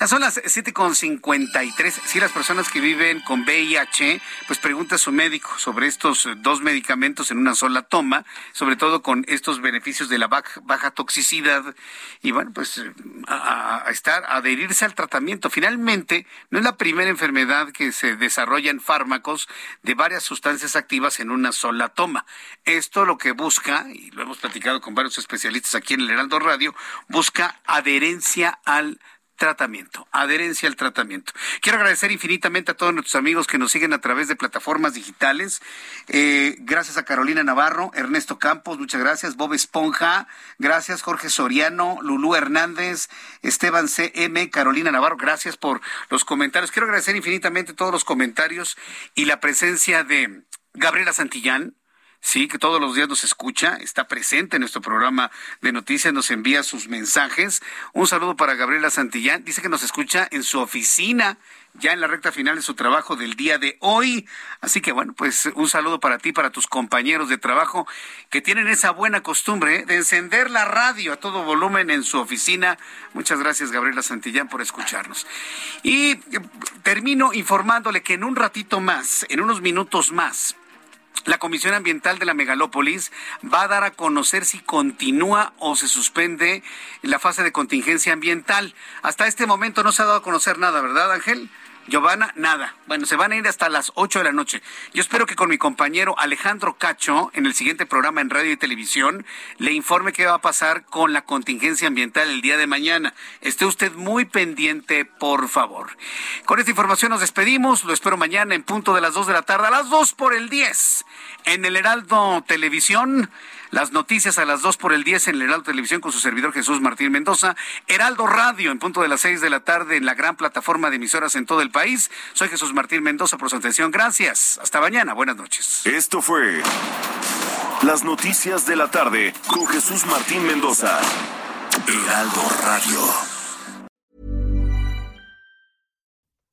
Ya son las 7.53. Si las personas que viven con VIH, pues pregunta a su médico sobre estos dos medicamentos en una sola toma, sobre todo con estos beneficios de la baja, toxicidad. Y bueno, pues a, estar, adherirse al tratamiento. Finalmente, no es la primera enfermedad que se desarrolla en fármacos de varias sustancias activas en una sola toma. Esto lo que busca, y lo hemos platicado con varios especialistas, aquí en el Heraldo Radio, busca adherencia al tratamiento, adherencia al tratamiento. Quiero agradecer infinitamente a todos nuestros amigos que nos siguen a través de plataformas digitales. Eh, gracias a Carolina Navarro, Ernesto Campos, muchas gracias. Bob Esponja, gracias. Jorge Soriano, Lulú Hernández, Esteban CM, Carolina Navarro, gracias por los comentarios. Quiero agradecer infinitamente todos los comentarios y la presencia de Gabriela Santillán, sí, que todos los días nos escucha, está presente en nuestro programa de noticias, nos envía sus mensajes. Un saludo para Gabriela Santillán, dice que nos escucha en su oficina, ya en la recta final de su trabajo del día de hoy. Así que bueno, pues un saludo para ti, para tus compañeros de trabajo que tienen esa buena costumbre ¿eh? de encender la radio a todo volumen en su oficina. Muchas gracias, Gabriela Santillán, por escucharnos. Y eh, termino informándole que en un ratito más, en unos minutos más, la Comisión Ambiental de la Megalópolis va a dar a conocer si continúa o se suspende la fase de contingencia ambiental. Hasta este momento no se ha dado a conocer nada, ¿verdad, Ángel? Giovanna, nada. Bueno, se van a ir hasta las 8 de la noche. Yo espero que con mi compañero Alejandro Cacho, en el siguiente programa en radio y televisión, le informe qué va a pasar con la contingencia ambiental el día de mañana. Esté usted muy pendiente, por favor. Con esta información nos despedimos. Lo espero mañana en punto de las 2 de la tarde, a las 2 por el 10, en el Heraldo Televisión. Las noticias a las 2 por el 10 en el Heraldo Televisión con su servidor Jesús Martín Mendoza. Heraldo Radio en punto de las 6 de la tarde en la gran plataforma de emisoras en todo el país. Soy Jesús Martín Mendoza por su atención. Gracias. Hasta mañana. Buenas noches. Esto fue Las Noticias de la Tarde con Jesús Martín Mendoza. Heraldo Radio.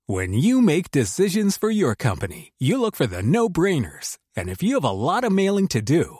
When you make decisions for your company, you look for the no-brainers. And if you have a lot of mailing to do,